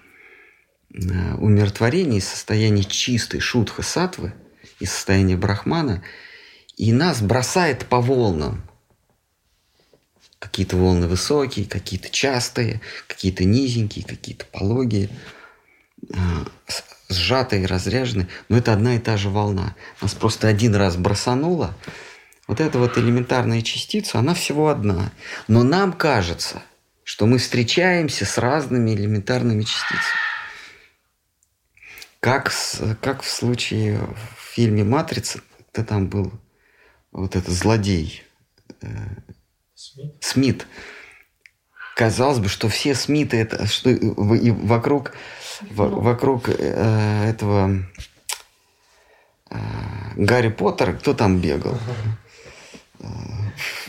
э, умиротворения, из состояния чистой шутха сатвы, из состояния брахмана, и нас бросает по волнам – Какие-то волны высокие, какие-то частые, какие-то низенькие, какие-то пологие, а, сжатые, разряженные. Но это одна и та же волна. Нас просто один раз бросануло. Вот эта вот элементарная частица, она всего одна. Но нам кажется, что мы встречаемся с разными элементарными частицами. Как, с, как в случае фильме «Матрица», это там был вот этот злодей, э, Смит. Смит. Казалось бы, что все Смиты это что и вокруг в, вокруг э, этого э, Гарри Поттера кто там бегал? Э,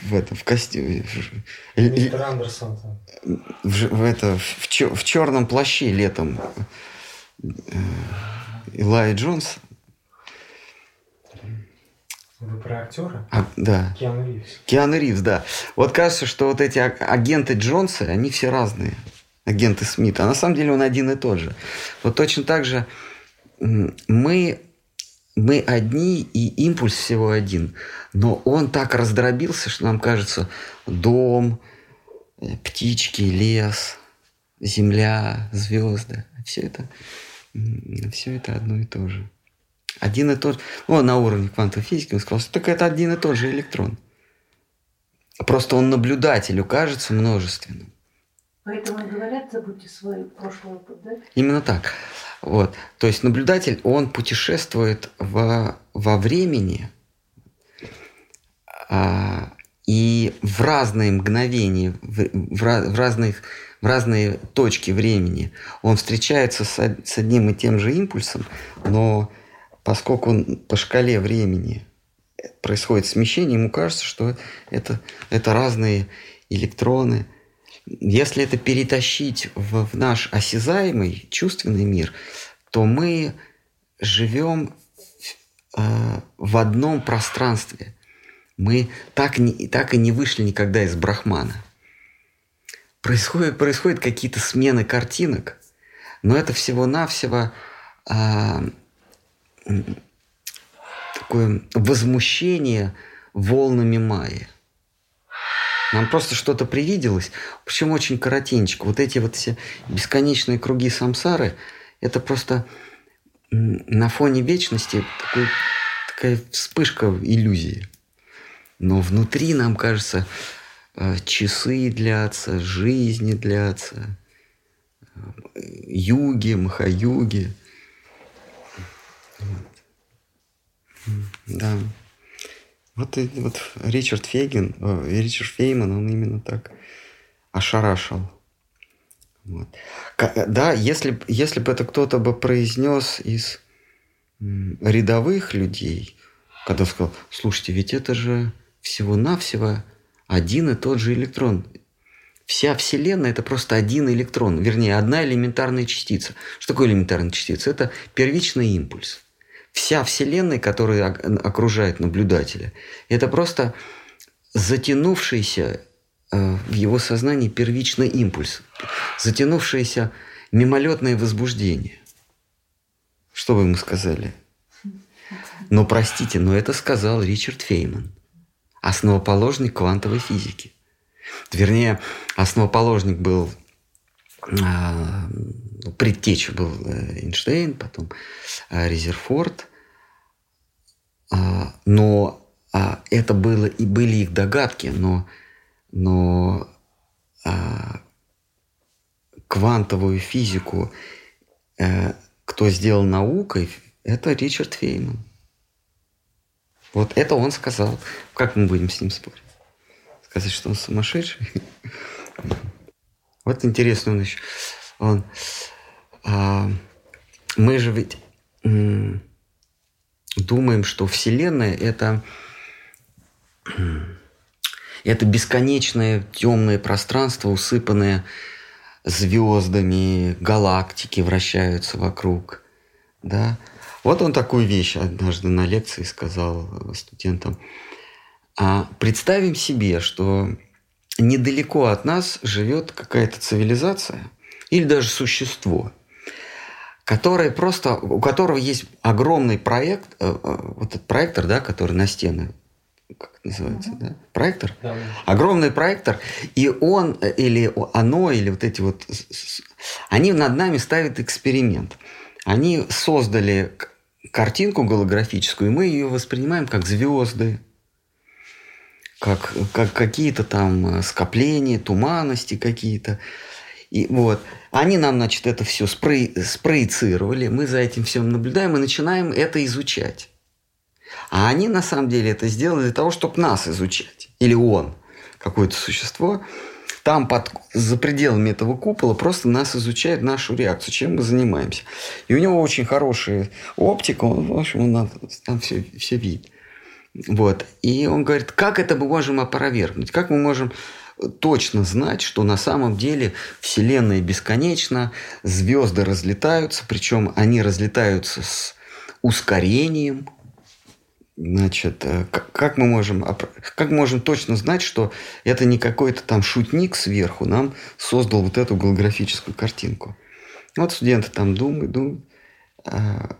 в это в костюме. Мистер Андерсон там. В, в это в, чер, в черном плаще летом. Э, Илай Джонс вы про актера? А, да. Киану Ривз. Киану Ривз, да. Вот кажется, что вот эти агенты Джонса, они все разные. Агенты Смита. А на самом деле он один и тот же. Вот точно так же мы, мы одни, и импульс всего один. Но он так раздробился, что нам кажется, дом, э, птички, лес, земля, звезды. Все это, все это одно и то же. Один и тот же. Ну, на уровне квантовой физики он сказал, что так это один и тот же электрон. Просто он наблюдателю кажется множественным. Поэтому говорят, забудьте свой прошлый опыт, да? Именно так. Вот. То есть наблюдатель, он путешествует во, во времени а, и в разные мгновения, в, в, в, разных, в разные точки времени он встречается с, с одним и тем же импульсом, но поскольку он по шкале времени происходит смещение, ему кажется, что это, это разные электроны. Если это перетащить в, в наш осязаемый, чувственный мир, то мы живем э, в одном пространстве. Мы так, не, так и не вышли никогда из Брахмана. Происходят, происходят какие-то смены картинок, но это всего-навсего э, такое возмущение волнами Майи. Нам просто что-то привиделось, причем очень коротенько. Вот эти вот все бесконечные круги самсары, это просто на фоне вечности такой, такая вспышка иллюзии. Но внутри, нам кажется, э, часы длятся, жизни длятся, э, юги, махаюги. Да. Вот, и, вот Ричард Фейген, э, Ричард Фейман, он именно так ошарашил. Вот. Да, если, если бы это кто-то бы произнес из рядовых людей, когда сказал, слушайте, ведь это же всего-навсего один и тот же электрон. Вся Вселенная – это просто один электрон, вернее, одна элементарная частица. Что такое элементарная частица? Это первичный импульс вся Вселенная, которая окружает наблюдателя, это просто затянувшийся э, в его сознании первичный импульс, затянувшееся мимолетное возбуждение. Что вы ему сказали? Но простите, но это сказал Ричард Фейман, основоположник квантовой физики. Вернее, основоположник был а, предтеча был э, Эйнштейн, потом э, Резерфорд. А, но а, это было и были их догадки, но, но а, квантовую физику э, кто сделал наукой, это Ричард Фейман. Вот это он сказал. Как мы будем с ним спорить? Сказать, что он сумасшедший? Вот интересно он еще. Он а, мы же ведь думаем, что Вселенная это это бесконечное темное пространство, усыпанное звездами, галактики вращаются вокруг. Да? Вот он такую вещь однажды на лекции сказал студентам. А представим себе, что недалеко от нас живет какая-то цивилизация или даже существо – который просто, у которого есть огромный проект, э, э, вот этот проектор, да, который на стены, как это называется, uh-huh. да, проектор, да, огромный проектор, и он э, или оно или вот эти вот, они над нами ставят эксперимент. Они создали картинку голографическую, и мы ее воспринимаем как звезды, как, как какие-то там скопления, туманности какие-то. И вот. Они нам, значит, это все спро... спроецировали, мы за этим всем наблюдаем и начинаем это изучать. А они, на самом деле, это сделали для того, чтобы нас изучать. Или он, какое-то существо, там под, за пределами этого купола просто нас изучает нашу реакцию, чем мы занимаемся. И у него очень хорошая оптика, он, в общем, он там все, все видит. Вот. И он говорит, как это мы можем опровергнуть? Как мы можем точно знать, что на самом деле Вселенная бесконечна, звезды разлетаются, причем они разлетаются с ускорением. Значит, э, как мы можем, как можем точно знать, что это не какой-то там шутник сверху нам создал вот эту голографическую картинку? Вот студенты там думают, думают. А,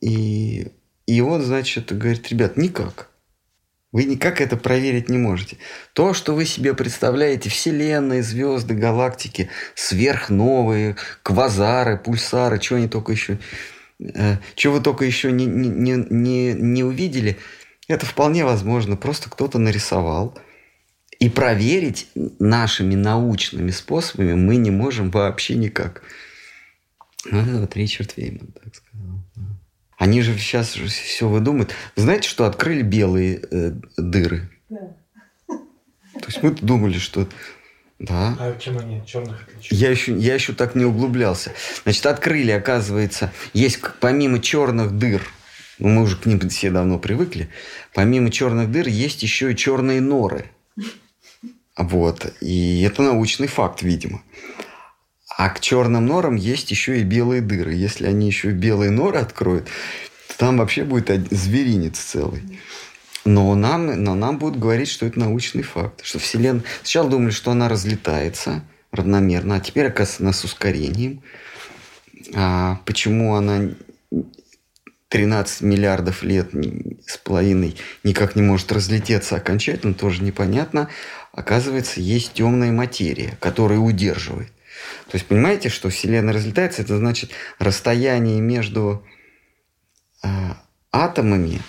и, и он, значит, говорит, ребят, никак. Вы никак это проверить не можете. То, что вы себе представляете, вселенные, звезды, галактики, сверхновые, квазары, пульсары, чего они только еще, э, чего вы только еще не, не, не, не увидели, это вполне возможно. Просто кто-то нарисовал. И проверить нашими научными способами мы не можем вообще никак. Это вот Ричард Вейман так сказал. Они же сейчас же все выдумают. знаете, что открыли белые э, дыры? Да. То есть мы думали, что... Да. А чем они от черных отличаются? Я еще, я еще так не углублялся. Значит, открыли, оказывается, есть помимо черных дыр ну, мы уже к ним все давно привыкли, помимо черных дыр есть еще и черные норы. Вот. И это научный факт, видимо. А к черным норам есть еще и белые дыры. Если они еще белые норы откроют, то там вообще будет зверинец целый. Но нам, но нам будут говорить, что это научный факт. Что Вселенная... Сначала думали, что она разлетается равномерно, а теперь, оказывается, она с ускорением. А почему она 13 миллиардов лет с половиной никак не может разлететься окончательно, тоже непонятно. Оказывается, есть темная материя, которая удерживает. То есть, понимаете, что Вселенная разлетается, это значит расстояние между э, атомами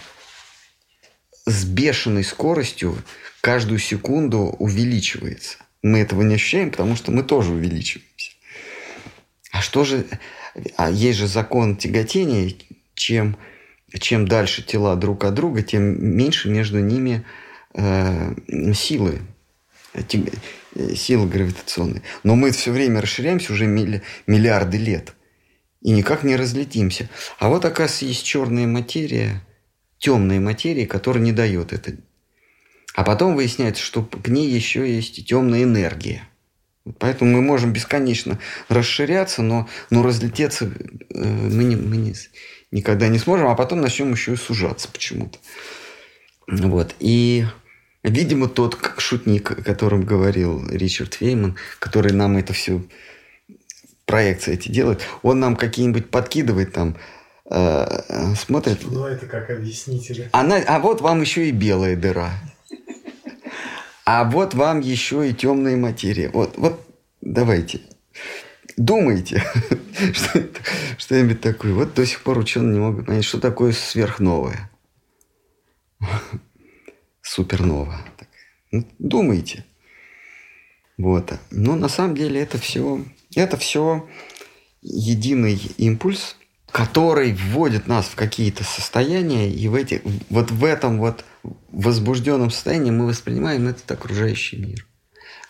с бешеной скоростью каждую секунду увеличивается. Мы этого не ощущаем, потому что мы тоже увеличиваемся. А что же... А есть же закон тяготения. Чем, чем дальше тела друг от друга, тем меньше между ними э, силы. Силы гравитационные. Но мы все время расширяемся уже миллиарды лет. И никак не разлетимся. А вот, оказывается, есть черная материя, темная материя, которая не дает это. А потом выясняется, что к ней еще есть темная энергия – Поэтому мы можем бесконечно расширяться, но, но разлететься э, мы, не, мы не, никогда не сможем, а потом начнем еще и сужаться почему-то. Вот. И, видимо, тот шутник, о котором говорил Ричард Фейман, который нам это все проекции эти делает, он нам какие-нибудь подкидывает там, э, смотрит. Ну, это как объяснитель. Она, а вот вам еще и белая дыра. А вот вам еще и темная материя. Вот, вот давайте. Думайте что-нибудь такое. Вот до сих пор ученые не могут понять, что такое сверхновая. Супернова. Ну, думайте. Вот. Но на самом деле это все, это все единый импульс, который вводит нас в какие-то состояния, и в эти, вот в этом вот возбужденном состоянии мы воспринимаем этот окружающий мир.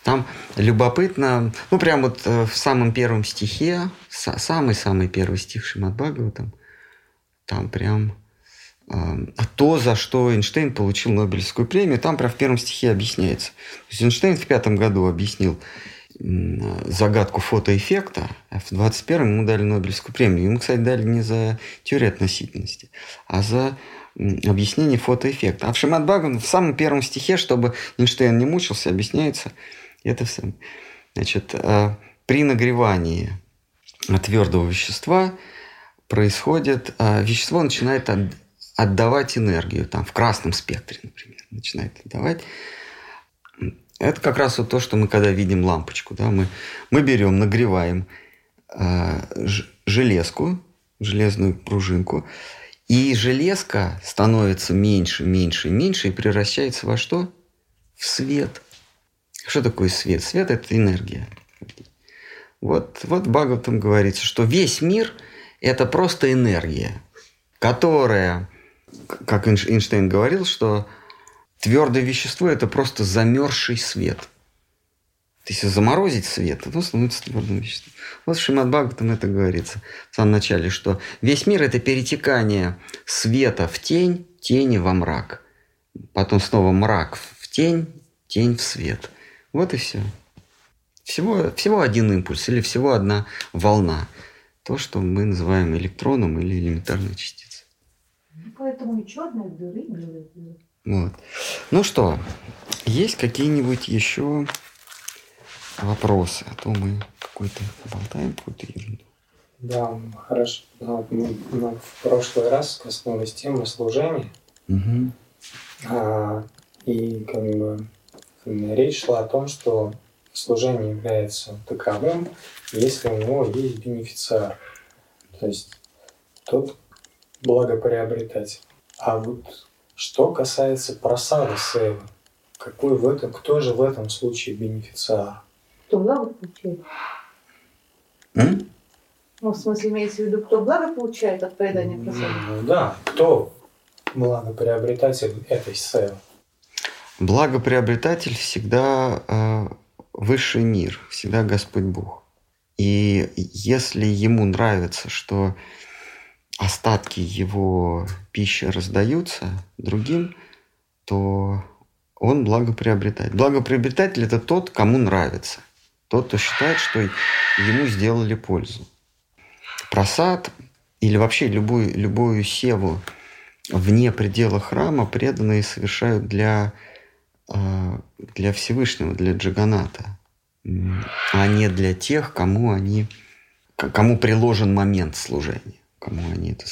Там любопытно, ну, прям вот э, в самом первом стихе, самый-самый первый стих Шимат там, там прям то, за что Эйнштейн получил Нобелевскую премию, там прям в первом стихе объясняется. То есть Эйнштейн в пятом году объяснил загадку фотоэффекта, а в 21-м ему дали Нобелевскую премию. Ему, кстати, дали не за теорию относительности, а за объяснение фотоэффекта. А в Шимат в самом первом стихе, чтобы Эйнштейн не мучился, объясняется это все. Значит, э, при нагревании твердого вещества происходит, э, вещество начинает отдавать энергию, там, в красном спектре, например, начинает отдавать. Это как раз вот то, что мы когда видим лампочку, да, мы, мы берем, нагреваем э, железку, железную пружинку, и железка становится меньше, меньше, меньше и превращается во что? В свет. Что такое свет? Свет – это энергия. Вот, вот в там говорится, что весь мир – это просто энергия, которая, как Эйнштейн говорил, что твердое вещество – это просто замерзший свет. То есть заморозить свет, оно становится твердым веществом. Вот в Шимат Бхагаватам это говорится в самом начале, что весь мир – это перетекание света в тень, тени во мрак. Потом снова мрак в тень, тень в свет. Вот и все. Всего, всего один импульс или всего одна волна. То, что мы называем электроном или элементарной частицей. Ну, поэтому и черные дыры, и белые дыры. Вот. Ну что, есть какие-нибудь еще вопросы? А то мы какой-то болтаем какую-то ерунду. Да, хорошо. Ну, но в прошлый раз коснулась темы служения. Угу. А, и как бы речь шла о том, что служение является таковым, если у него есть бенефициар, то есть тот благоприобретатель. А вот что касается просады Севы, какой в этом, кто же в этом случае бенефициар? Кто благо получает? М? Ну, в смысле, имеется в виду, кто благо получает от поедания просады? Ну да, кто благоприобретатель этой Севы? Благоприобретатель всегда э, высший мир, всегда Господь Бог. И если ему нравится, что остатки его пищи раздаются другим, то он благоприобретает. Благоприобретатель – это тот, кому нравится. Тот, кто считает, что ему сделали пользу. Просад или вообще любую, любую севу вне предела храма преданные совершают для, э, для Всевышнего, для Джаганата, а не для тех, кому они кому приложен момент служения, кому они это,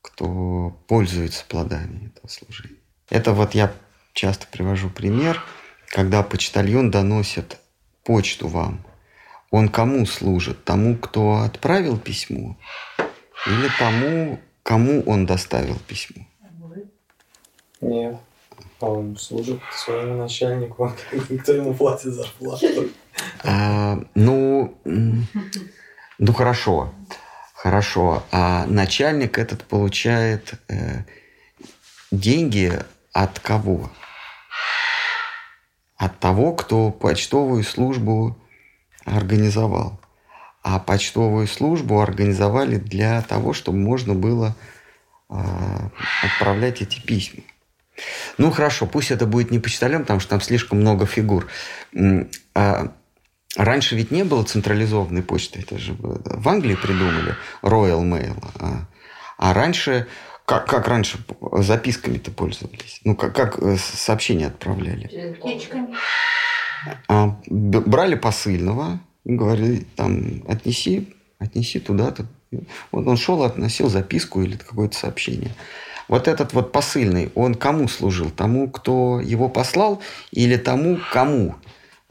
кто пользуется плодами этого служения. Это вот я часто привожу пример, когда почтальон доносит почту вам. Он кому служит? Тому, кто отправил письмо? Или тому, кому он доставил письмо? Нет. Он служит своему начальнику, кто ему платит зарплату. А, ну, ну хорошо, хорошо. А начальник этот получает э, деньги от кого? От того, кто почтовую службу организовал. А почтовую службу организовали для того, чтобы можно было э, отправлять эти письма. Ну хорошо, пусть это будет не почтальон, потому что там слишком много фигур. А раньше ведь не было централизованной почты, это же в Англии придумали Royal Mail. А, а раньше, как, как раньше записками-то пользовались? Ну, как, как э, сообщения отправляли? Птичками. А, брали посыльного, говорили, там, отнеси, отнеси туда-то. Вот он шел, относил записку или какое-то сообщение. Вот этот вот посыльный, он кому служил? Тому, кто его послал, или тому, кому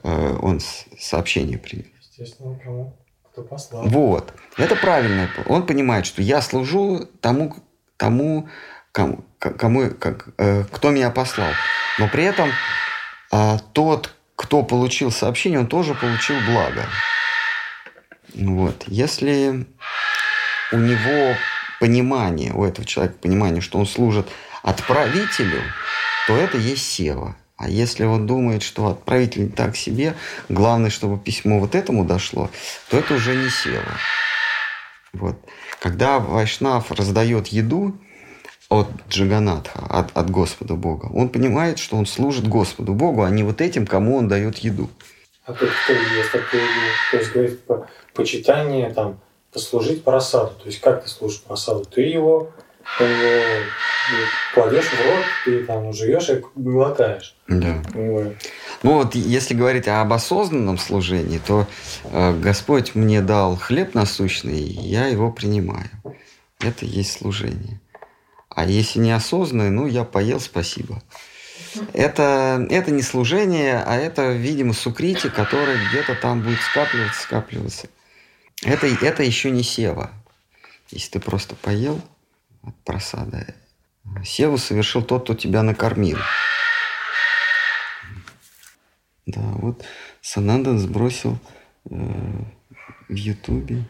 он сообщение принял? Естественно, кому? Кто послал. Вот. Это правильно. Он понимает, что я служу тому, тому кому, кому как, э, кто меня послал. Но при этом э, тот, кто получил сообщение, он тоже получил благо. Вот. Если у него понимание, у этого человека понимание, что он служит отправителю, то это есть сева. А если он думает, что отправитель не так себе, главное, чтобы письмо вот этому дошло, то это уже не сева. Вот. Когда Вайшнав раздает еду от Джаганатха, от, от Господа Бога, он понимает, что он служит Господу Богу, а не вот этим, кому он дает еду. А тут кто есть такой, то есть говорит, почитание там, послужить просаду. То есть как ты служишь просаду? Ты его, его кладешь в рот, ты там жуешь и глотаешь. Да. Вот. Ну вот, если говорить об осознанном служении, то э, Господь мне дал хлеб насущный, я его принимаю. Это есть служение. А если неосознанное, ну, я поел, спасибо. Это, это не служение, а это, видимо, сукрити, который где-то там будет скапливаться, скапливаться. Это, это еще не сева. Если ты просто поел от просада. Севу совершил тот, кто тебя накормил. Да, вот Санандан сбросил э, в Ютубе.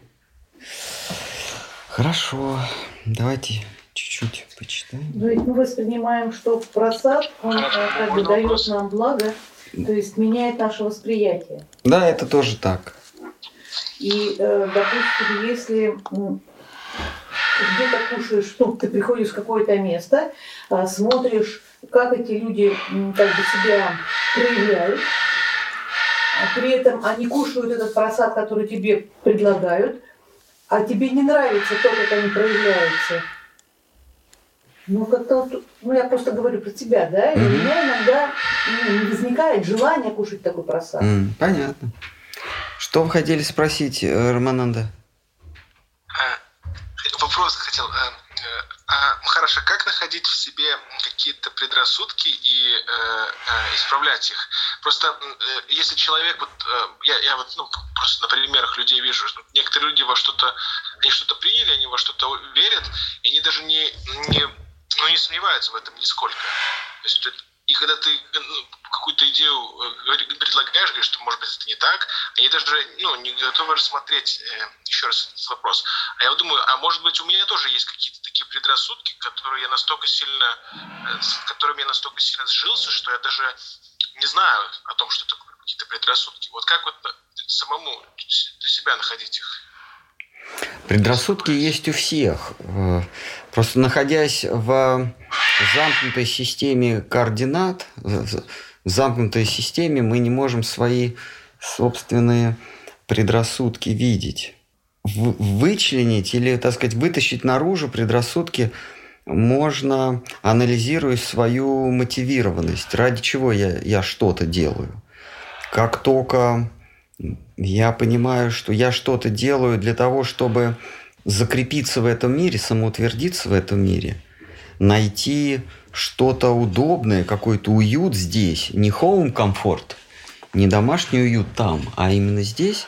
Хорошо, давайте чуть-чуть почитаем. Ну, ведь мы воспринимаем, что просад, он э, как бы дает нам благо, то есть меняет наше восприятие. Да, это тоже так. И, э, допустим, если где-то кушаешь, ну, ты приходишь в какое-то место, а, смотришь, как эти люди как бы себя проявляют, а при этом они кушают этот просад, который тебе предлагают, а тебе не нравится то, как они проявляются. Ну, как-то вот, ну, я просто говорю про тебя, да, и mm-hmm. у меня иногда ну, не возникает желания кушать такой просад. Mm, понятно. Что вы хотели спросить, э, Романанда? Вопрос хотел. А, а, хорошо, как находить в себе какие-то предрассудки и э, э, исправлять их? Просто э, если человек, вот э, я, я вот ну, просто на примерах людей вижу, что некоторые люди во что-то, они что-то приняли, они во что-то верят, и они даже не, не, ну, не сомневаются в этом нисколько. То есть и когда ты ну, какую-то идею э, предлагаешь, говоришь, что может быть это не так, они даже ну, не готовы рассмотреть э, еще раз этот вопрос. А я думаю, а может быть у меня тоже есть какие-то такие предрассудки, которые я настолько сильно, э, с которыми я настолько сильно сжился, что я даже не знаю о том, что это какие-то предрассудки. Вот как вот самому для себя находить их? Предрассудки есть у всех. Просто находясь в замкнутой системе координат, в замкнутой системе мы не можем свои собственные предрассудки видеть. Вычленить или, так сказать, вытащить наружу предрассудки можно, анализируя свою мотивированность, ради чего я, я что-то делаю. Как только я понимаю, что я что-то делаю для того, чтобы закрепиться в этом мире, самоутвердиться в этом мире, найти что-то удобное, какой-то уют здесь, не home комфорт, не домашний уют там, а именно здесь,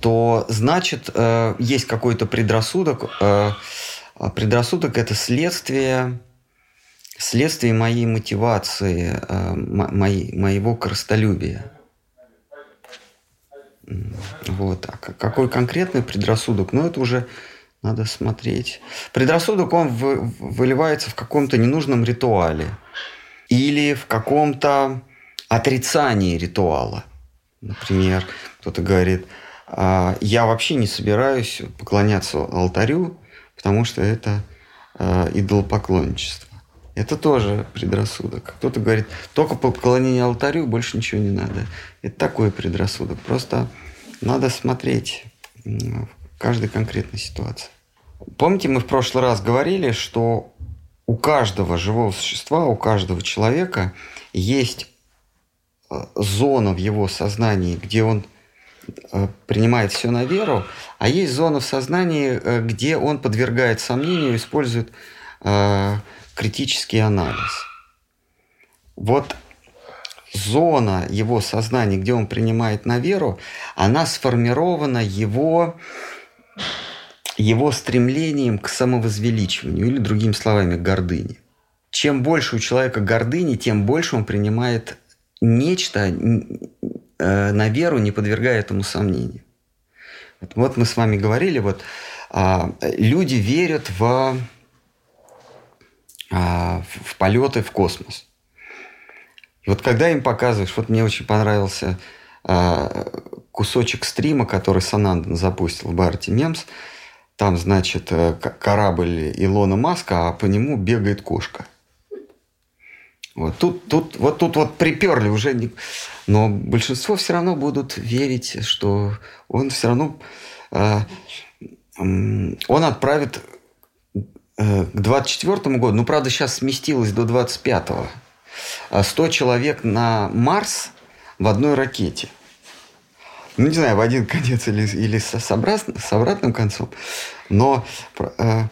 то значит э, есть какой-то предрассудок. Э, а предрассудок это следствие следствие моей мотивации, э, моей, моего коростолюбия. Вот. А какой конкретный предрассудок? Ну, это уже надо смотреть. Предрассудок, он вы, выливается в каком-то ненужном ритуале или в каком-то отрицании ритуала. Например, кто-то говорит, «А, я вообще не собираюсь поклоняться алтарю, потому что это а, идолопоклонничество. Это тоже предрассудок. Кто-то говорит, только поклонение алтарю, больше ничего не надо. Это такой предрассудок. Просто надо смотреть каждой конкретной ситуации. Помните, мы в прошлый раз говорили, что у каждого живого существа, у каждого человека есть э, зона в его сознании, где он э, принимает все на веру, а есть зона в сознании, э, где он подвергает сомнению, использует критический анализ. Вот зона его сознания, где он принимает на веру, она сформирована его, его стремлением к самовозвеличиванию или, другими словами, к гордыне. Чем больше у человека гордыни, тем больше он принимает нечто э, на веру, не подвергая этому сомнению. Вот, вот мы с вами говорили, вот а, люди верят в а, в полеты в космос. И вот когда им показываешь, вот мне очень понравился а, кусочек стрима, который Сананден запустил в Барти Мемс, там, значит, э, корабль Илона Маска, а по нему бегает кошка. Вот тут, тут, вот тут вот приперли уже, не... но большинство все равно будут верить, что он все равно, э, он отправит Э, к 24 году, ну, правда, сейчас сместилось до 25-го, 100 а человек на Марс в одной ракете. Ну, не знаю, в один конец или, или с, обратным, с обратным концом. Но, э,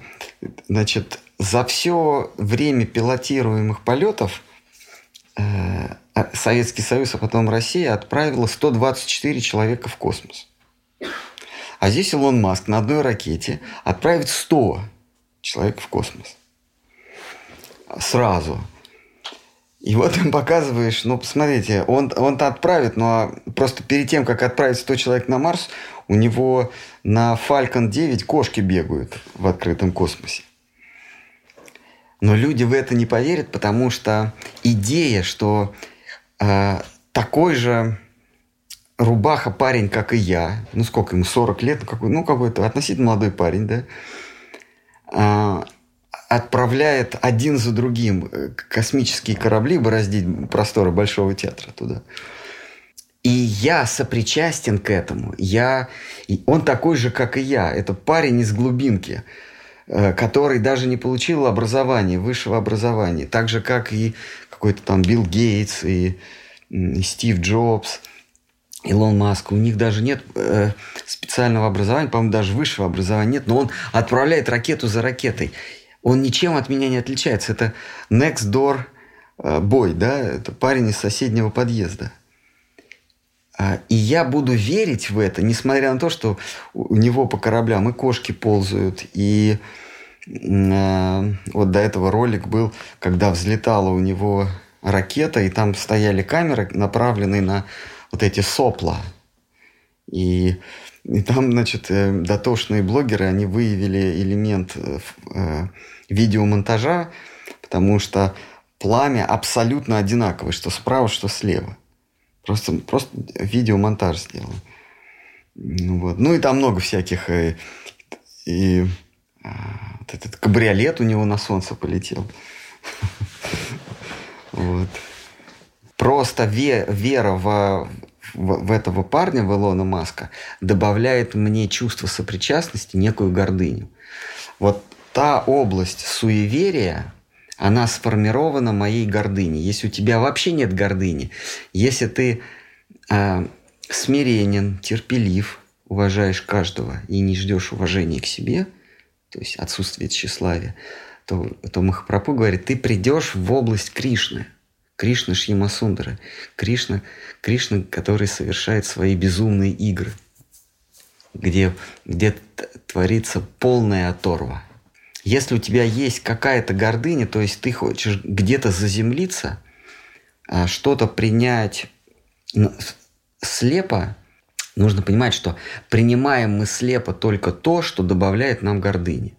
значит, за все время пилотируемых полетов э, а, Советский Союз, а потом Россия отправила 124 человека в космос. А здесь Илон Маск на одной ракете отправит 100 человек в космос. Сразу. И вот им показываешь, ну, посмотрите, он, он-то отправит, но просто перед тем, как отправить 100 человек на Марс, у него на Falcon 9 кошки бегают в открытом космосе. Но люди в это не поверят, потому что идея, что э, такой же рубаха парень, как и я, ну сколько ему, 40 лет, ну какой, ну какой-то относительно молодой парень, да, а, отправляет один за другим э, космические корабли бороздить просторы Большого театра туда. И я сопричастен к этому. Я, он такой же, как и я. Это парень из глубинки, э, который даже не получил образование, высшего образования. Так же, как и какой-то там Билл Гейтс и Стив Джобс – Илон Маск, у них даже нет э, специального образования, по-моему, даже высшего образования нет, но он отправляет ракету за ракетой. Он ничем от меня не отличается. Это next door э, boy, да, это парень из соседнего подъезда. А, и я буду верить в это, несмотря на то, что у него по кораблям и кошки ползают, и э, вот до этого ролик был, когда взлетала у него ракета, и там стояли камеры, направленные на вот эти сопла. И, и там, значит, э, дотошные блогеры, они выявили элемент видеомонтажа, потому что пламя абсолютно одинаковое, что справа, что слева. Просто, просто видеомонтаж сделан. Ну, вот. ну и там много всяких. И, и а, вот этот кабриолет у него на солнце полетел. Вот. Просто вера в, в, в этого парня, в Илона Маска, добавляет мне чувство сопричастности, некую гордыню. Вот та область суеверия, она сформирована моей гордыней. Если у тебя вообще нет гордыни, если ты э, смиренен, терпелив, уважаешь каждого и не ждешь уважения к себе, то есть отсутствие тщеславия, то, то Махапрабху говорит, ты придешь в область Кришны, Кришна Шьямасундара, Кришна, Кришна, который совершает свои безумные игры, где, где творится полная оторва. Если у тебя есть какая-то гордыня, то есть ты хочешь где-то заземлиться, а, что-то принять слепо, нужно понимать, что принимаем мы слепо только то, что добавляет нам гордыни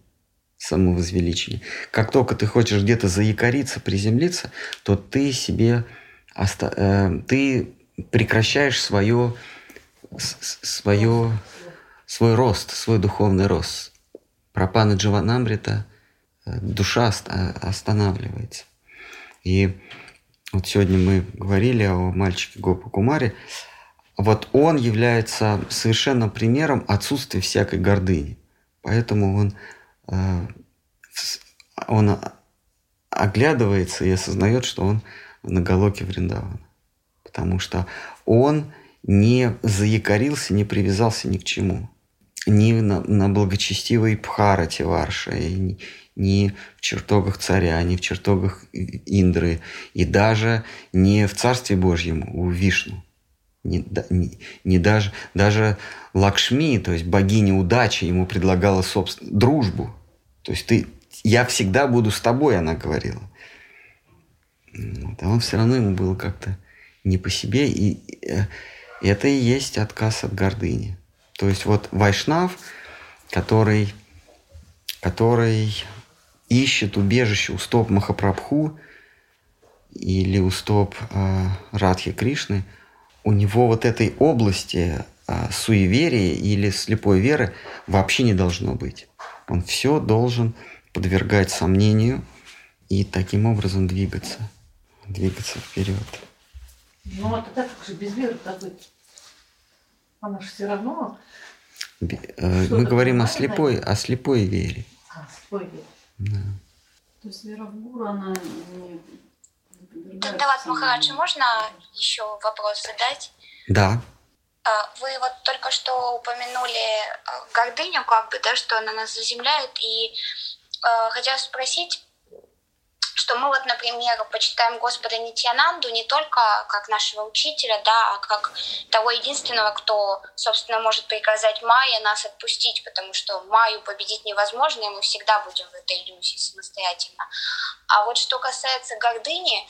самовозвеличение. Как только ты хочешь где-то заякориться, приземлиться, то ты себе оста... э, ты прекращаешь свое, свое, свой рост, свой духовный рост. Пропана Джаванамрита, э, душа останавливается. И вот сегодня мы говорили о мальчике Гопа Кумаре. Вот он является совершенно примером отсутствия всякой гордыни. Поэтому он Э, он оглядывается и осознает, что он в Нагалоке Вриндавана. Потому что он не заякорился, не привязался ни к чему. Ни на, на благочестивой Пхарате Варша, ни, ни в чертогах царя, ни в чертогах Индры, и даже не в Царстве Божьем у Вишну. Не, не, не даже, даже Лакшми, то есть богиня удачи, ему предлагала собственно, дружбу. То есть ты, я всегда буду с тобой, она говорила. Вот, а он все равно ему было как-то не по себе. И, и э, это и есть отказ от гордыни. То есть вот Вайшнав, который, который ищет убежище у стоп Махапрабху или у стоп э, Радхи Кришны, у него вот этой области э, суеверия или слепой веры вообще не должно быть. Он все должен подвергать сомнению и таким образом двигаться, двигаться вперед. Ну, а тогда как же без веры так быть? Она же все равно... Э, мы говорим о слепой, о слепой вере. А, слепой вере. Да. То есть вера в гуру, она не... Тогда вот, Махараджи, можно еще вопрос задать? Да. А, вы вот только что упомянули а, гордыню, как бы, да, что она нас заземляет, и э, хотела спросить, что мы вот, например, почитаем Господа Нитьянанду не только как нашего учителя, да, а как того единственного, кто, собственно, может приказать Майе нас отпустить, потому что Майю победить невозможно, и мы всегда будем в этой иллюзии самостоятельно. А вот что касается гордыни,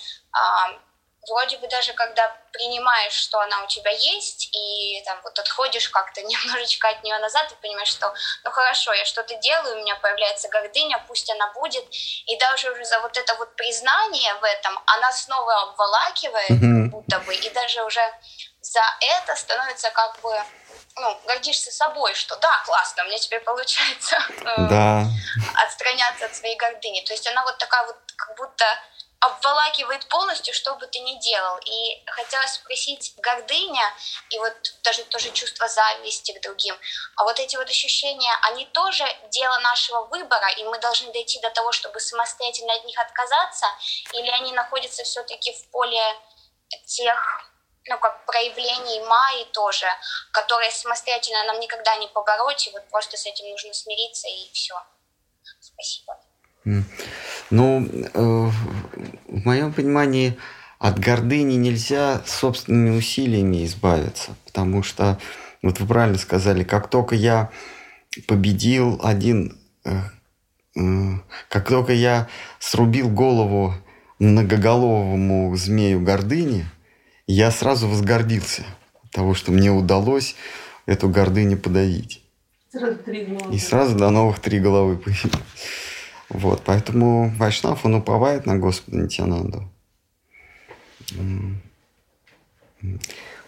вроде бы даже когда принимаешь, что она у тебя есть, и там вот отходишь как-то немножечко от нее назад, и понимаешь, что ну хорошо, я что-то делаю, у меня появляется гордыня, пусть она будет, и даже уже за вот это вот признание в этом, она снова обволакивает, mm-hmm. будто бы, и даже уже за это становится как бы ну, гордишься собой, что да, классно, у меня теперь получается э, да. отстраняться от своей гордыни. То есть она вот такая вот, как будто обволакивает полностью, что бы ты ни делал. И хотела спросить, гордыня и вот даже тоже чувство зависти к другим, а вот эти вот ощущения, они тоже дело нашего выбора, и мы должны дойти до того, чтобы самостоятельно от них отказаться, или они находятся все-таки в поле тех ну, как проявлений Майи тоже, которые самостоятельно нам никогда не побороть, и вот просто с этим нужно смириться, и все. Спасибо. Ну, э, моем понимании, от гордыни нельзя собственными усилиями избавиться, потому что, вот вы правильно сказали, как только я победил один, э, как только я срубил голову многоголовому змею гордыни, я сразу возгордился того, что мне удалось эту гордыню подавить. Сразу три головы. И сразу до новых три головы появилось. Вот, поэтому Вайшнав, он уповает на Господа Нитянанду.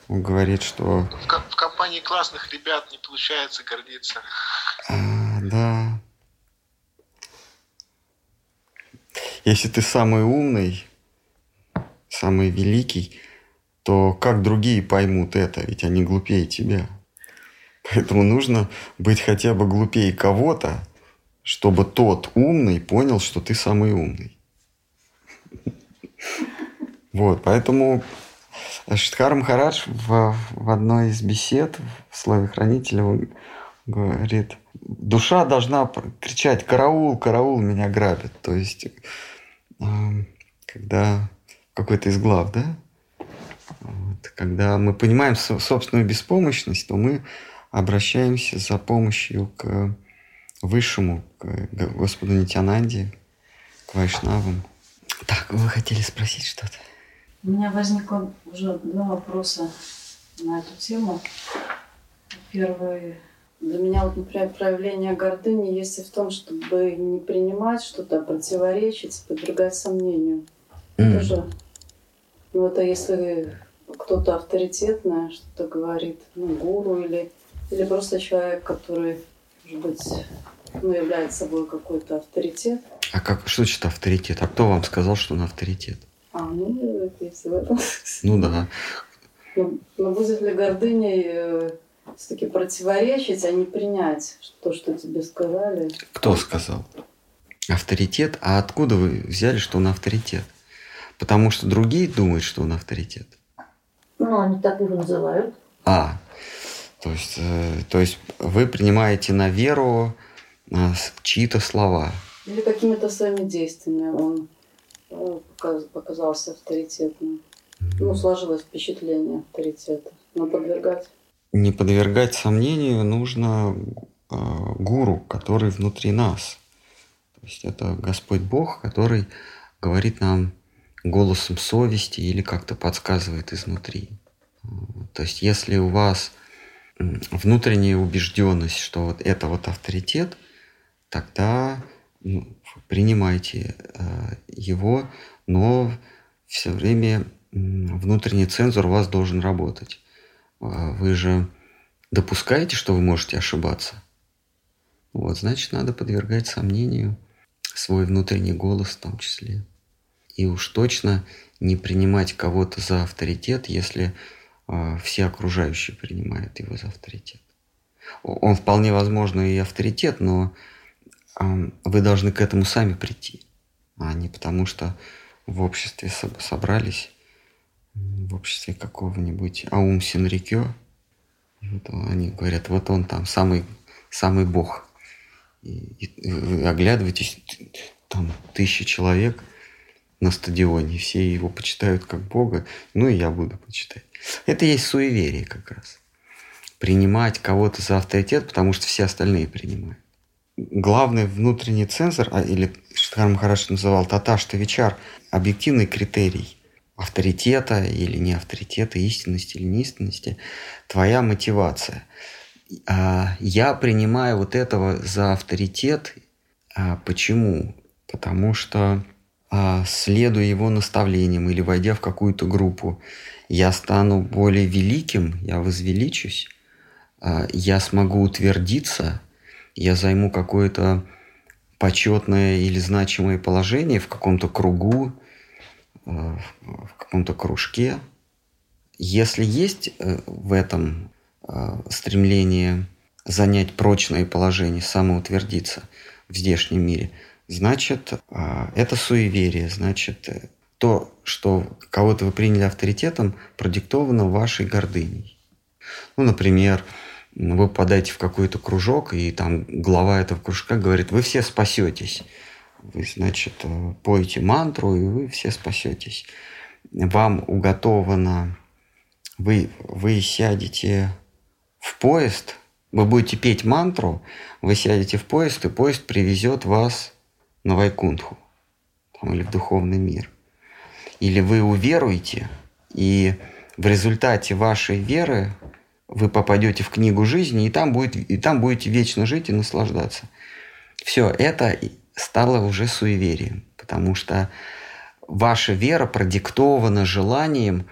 Он говорит, что... В, в компании классных ребят не получается гордиться. А, да. Если ты самый умный, самый великий, то как другие поймут это? Ведь они глупее тебя. Поэтому нужно быть хотя бы глупее кого-то, чтобы тот умный понял, что ты самый умный. Вот, поэтому Штхар Махарадж в, в одной из бесед в слове хранителя говорит, душа должна кричать «караул, караул, меня грабят». То есть, когда какой-то из глав, да, вот, когда мы понимаем собственную беспомощность, то мы обращаемся за помощью к Высшему, к Господу Нитянанде, к Вайшнавам. Так, вы хотели спросить что-то? У меня возникло уже два вопроса на эту тему. Первый. Для меня, вот, например, проявление гордыни есть и в том, чтобы не принимать что-то, а противоречить, подвергать сомнению. Mm. Тоже. Ну, это если кто-то авторитетное что-то говорит, ну, гуру или, или просто человек, который, может быть, ну, является собой какой-то авторитет. А как, что значит авторитет? А кто вам сказал, что он авторитет? А, ну, если в этом. Ну да. Но, но будет ли гордыней э, все-таки противоречить, а не принять то, что тебе сказали? Кто сказал? Авторитет? А откуда вы взяли, что он авторитет? Потому что другие думают, что он авторитет. Ну, они так его называют. А, то есть, э, то есть вы принимаете на веру э, чьи-то слова. Или какими-то своими действиями он ну, показался авторитетным. Ну, сложилось впечатление авторитета. Но подвергать... Не подвергать сомнению нужно э, гуру, который внутри нас. То есть это Господь Бог, который говорит нам голосом совести или как-то подсказывает изнутри. То есть если у вас внутренняя убежденность, что вот это вот авторитет, тогда ну, принимайте э, его, но все время внутренний цензор у вас должен работать. Э, вы же допускаете, что вы можете ошибаться? Вот, значит, надо подвергать сомнению свой внутренний голос в том числе. И уж точно не принимать кого-то за авторитет, если все окружающие принимают его за авторитет. Он вполне возможно и авторитет, но вы должны к этому сами прийти, а не потому что в обществе собрались, в обществе какого-нибудь Аум Синрикё, вот они говорят, вот он там самый, самый бог. И, и вы оглядываетесь, там тысячи человек на стадионе, все его почитают как бога, ну и я буду почитать. Это есть суеверие как раз. Принимать кого-то за авторитет, потому что все остальные принимают главный внутренний цензор, а, или Штхар Махараш называл Таташта Вичар, объективный критерий авторитета или не авторитета, истинности или неистинности, твоя мотивация. А, я принимаю вот этого за авторитет. А, почему? Потому что следуя его наставлениям или войдя в какую-то группу, я стану более великим, я возвеличусь, я смогу утвердиться – я займу какое-то почетное или значимое положение в каком-то кругу, э, в каком-то кружке. Если есть э, в этом стремление занять прочное положение, самоутвердиться в здешнем мире, значит, это суеверие, значит, то, что кого-то вы приняли авторитетом, продиктовано вашей гордыней. Ну, например, вы попадаете в какой-то кружок, и там глава этого кружка говорит, вы все спасетесь. Вы, значит, поете мантру, и вы все спасетесь. Вам уготовано, вы, вы сядете в поезд, вы будете петь мантру, вы сядете в поезд, и поезд привезет вас на Вайкунтху там, или в духовный мир. Или вы уверуете, и в результате вашей веры вы попадете в книгу жизни, и там, будет, и там будете вечно жить и наслаждаться. Все, это стало уже суеверием, потому что ваша вера продиктована желанием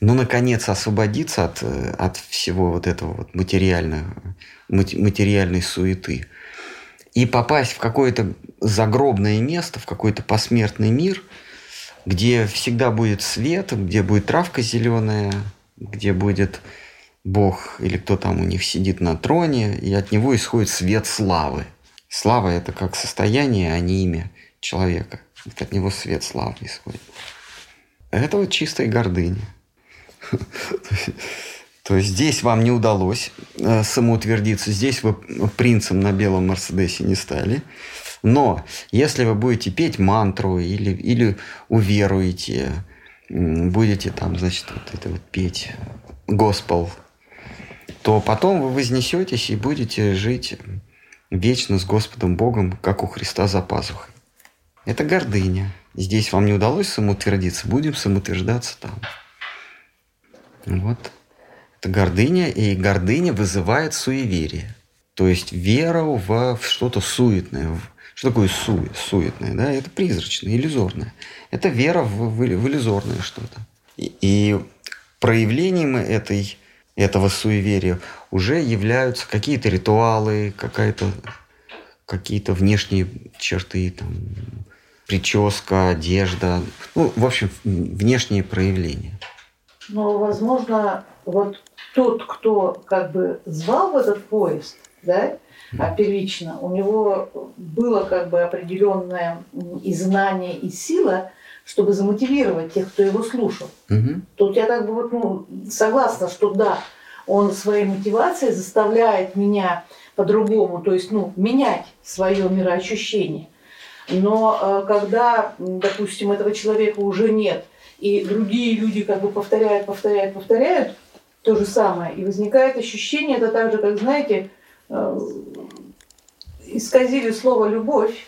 ну, наконец, освободиться от, от всего вот этого вот материального, материальной суеты и попасть в какое-то загробное место, в какой-то посмертный мир, где всегда будет свет, где будет травка зеленая, где будет Бог или кто там у них сидит на троне, и от него исходит свет славы. Слава – это как состояние, а не имя человека. От него свет славы исходит. Это вот чистая гордыня. То есть здесь вам не удалось э, самоутвердиться, здесь вы принцем на белом Мерседесе не стали. Но если вы будете петь мантру или, или уверуете, будете там, значит, вот это вот петь госпел, то потом вы вознесетесь и будете жить вечно с Господом Богом, как у Христа за пазухой. Это гордыня. Здесь вам не удалось самоутвердиться, будем самоутверждаться там. Вот. Это гордыня, и гордыня вызывает суеверие. То есть вера в, что-то суетное. Что такое су, суетное? Да? Это призрачное, иллюзорное. Это вера в, в, в иллюзорное что-то. И, и проявлением этой, этого суеверия уже являются какие-то ритуалы, какая-то, какие-то внешние черты, там, прическа, одежда. Ну, в общем, внешние проявления. Но, возможно, вот тот, кто как бы звал в этот поезд, да, первично, у него было как бы определенное и знание, и сила, чтобы замотивировать тех, кто его слушал. Угу. Тут я как бы вот, ну, согласна, что да, он своей мотивацией заставляет меня по-другому, то есть ну, менять свое мироощущение. Но э, когда, допустим, этого человека уже нет, и другие люди как бы повторяют, повторяют, повторяют то же самое, и возникает ощущение, это так же, как, знаете, исказили слово «любовь».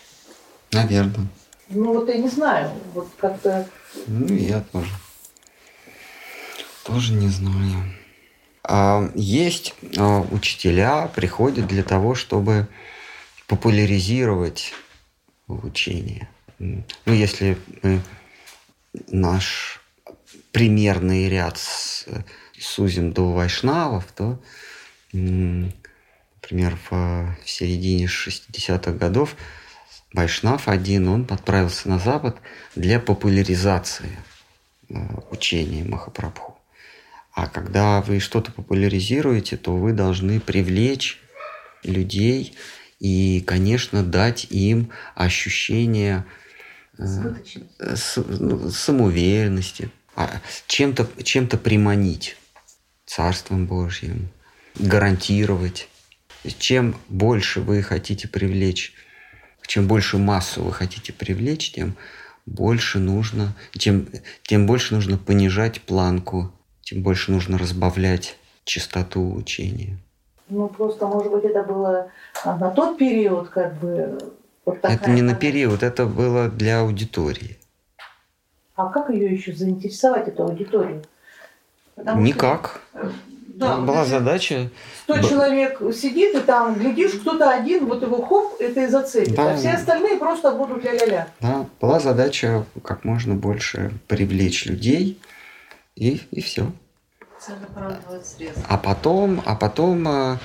Наверное. Ну вот я не знаю, вот как-то... Ну, я тоже. Тоже не знаю. А, есть а, учителя, приходят для того, чтобы популяризировать учение. Ну, если мы наш примерный ряд с, сузим до вайшнавов, то, например, в, в середине 60-х годов Вайшнав один, он отправился на Запад для популяризации э, учения Махапрабху. А когда вы что-то популяризируете, то вы должны привлечь людей и, конечно, дать им ощущение э, с, ну, самоуверенности, а, чем-то чем приманить Царством Божьим, гарантировать. Чем больше вы хотите привлечь, чем больше массу вы хотите привлечь, тем больше нужно, тем, тем больше нужно понижать планку, тем больше нужно разбавлять частоту учения. Ну, просто, может быть, это было а, на тот период, как бы... Вот это не на период, это было для аудитории. А как ее еще заинтересовать, эту аудиторию? Потому Никак. Что, да, была задача... Сто Б... человек сидит, и там, глядишь, кто-то один, вот его хоп, это и зацепит. Да, а все остальные просто будут ля-ля-ля. Да, была задача как можно больше привлечь людей, и, и все. А потом, а потом э,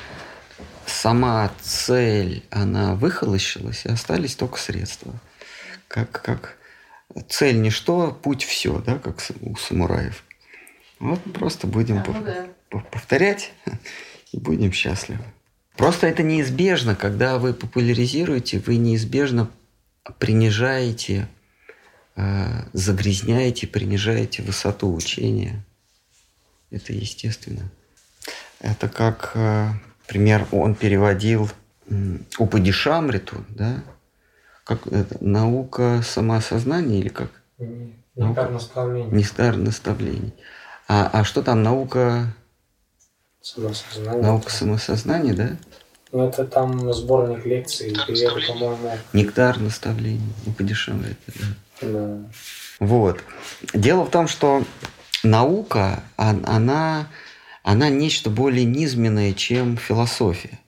сама цель, она выхолощилась, и остались только средства. Как, как цель ничто, путь все, да, как у самураев. Вот просто будем да, ну да. Повторять и будем счастливы. Просто это неизбежно, когда вы популяризируете, вы неизбежно принижаете, э, загрязняете, принижаете высоту учения. Это естественно. Это как, например, э, он переводил Упадишамриту, да? Как это, наука самоосознания или как? Нектар наставлений. Нектар наставлений. А, а что там, наука... Самосознание. Наука самосознания, да? Ну, это там сборник лекций, перевод, по-моему. Нектар наставлений. Упадишамрита, да. Да. Вот. Дело в том, что наука, она, она нечто более низменное, чем философия.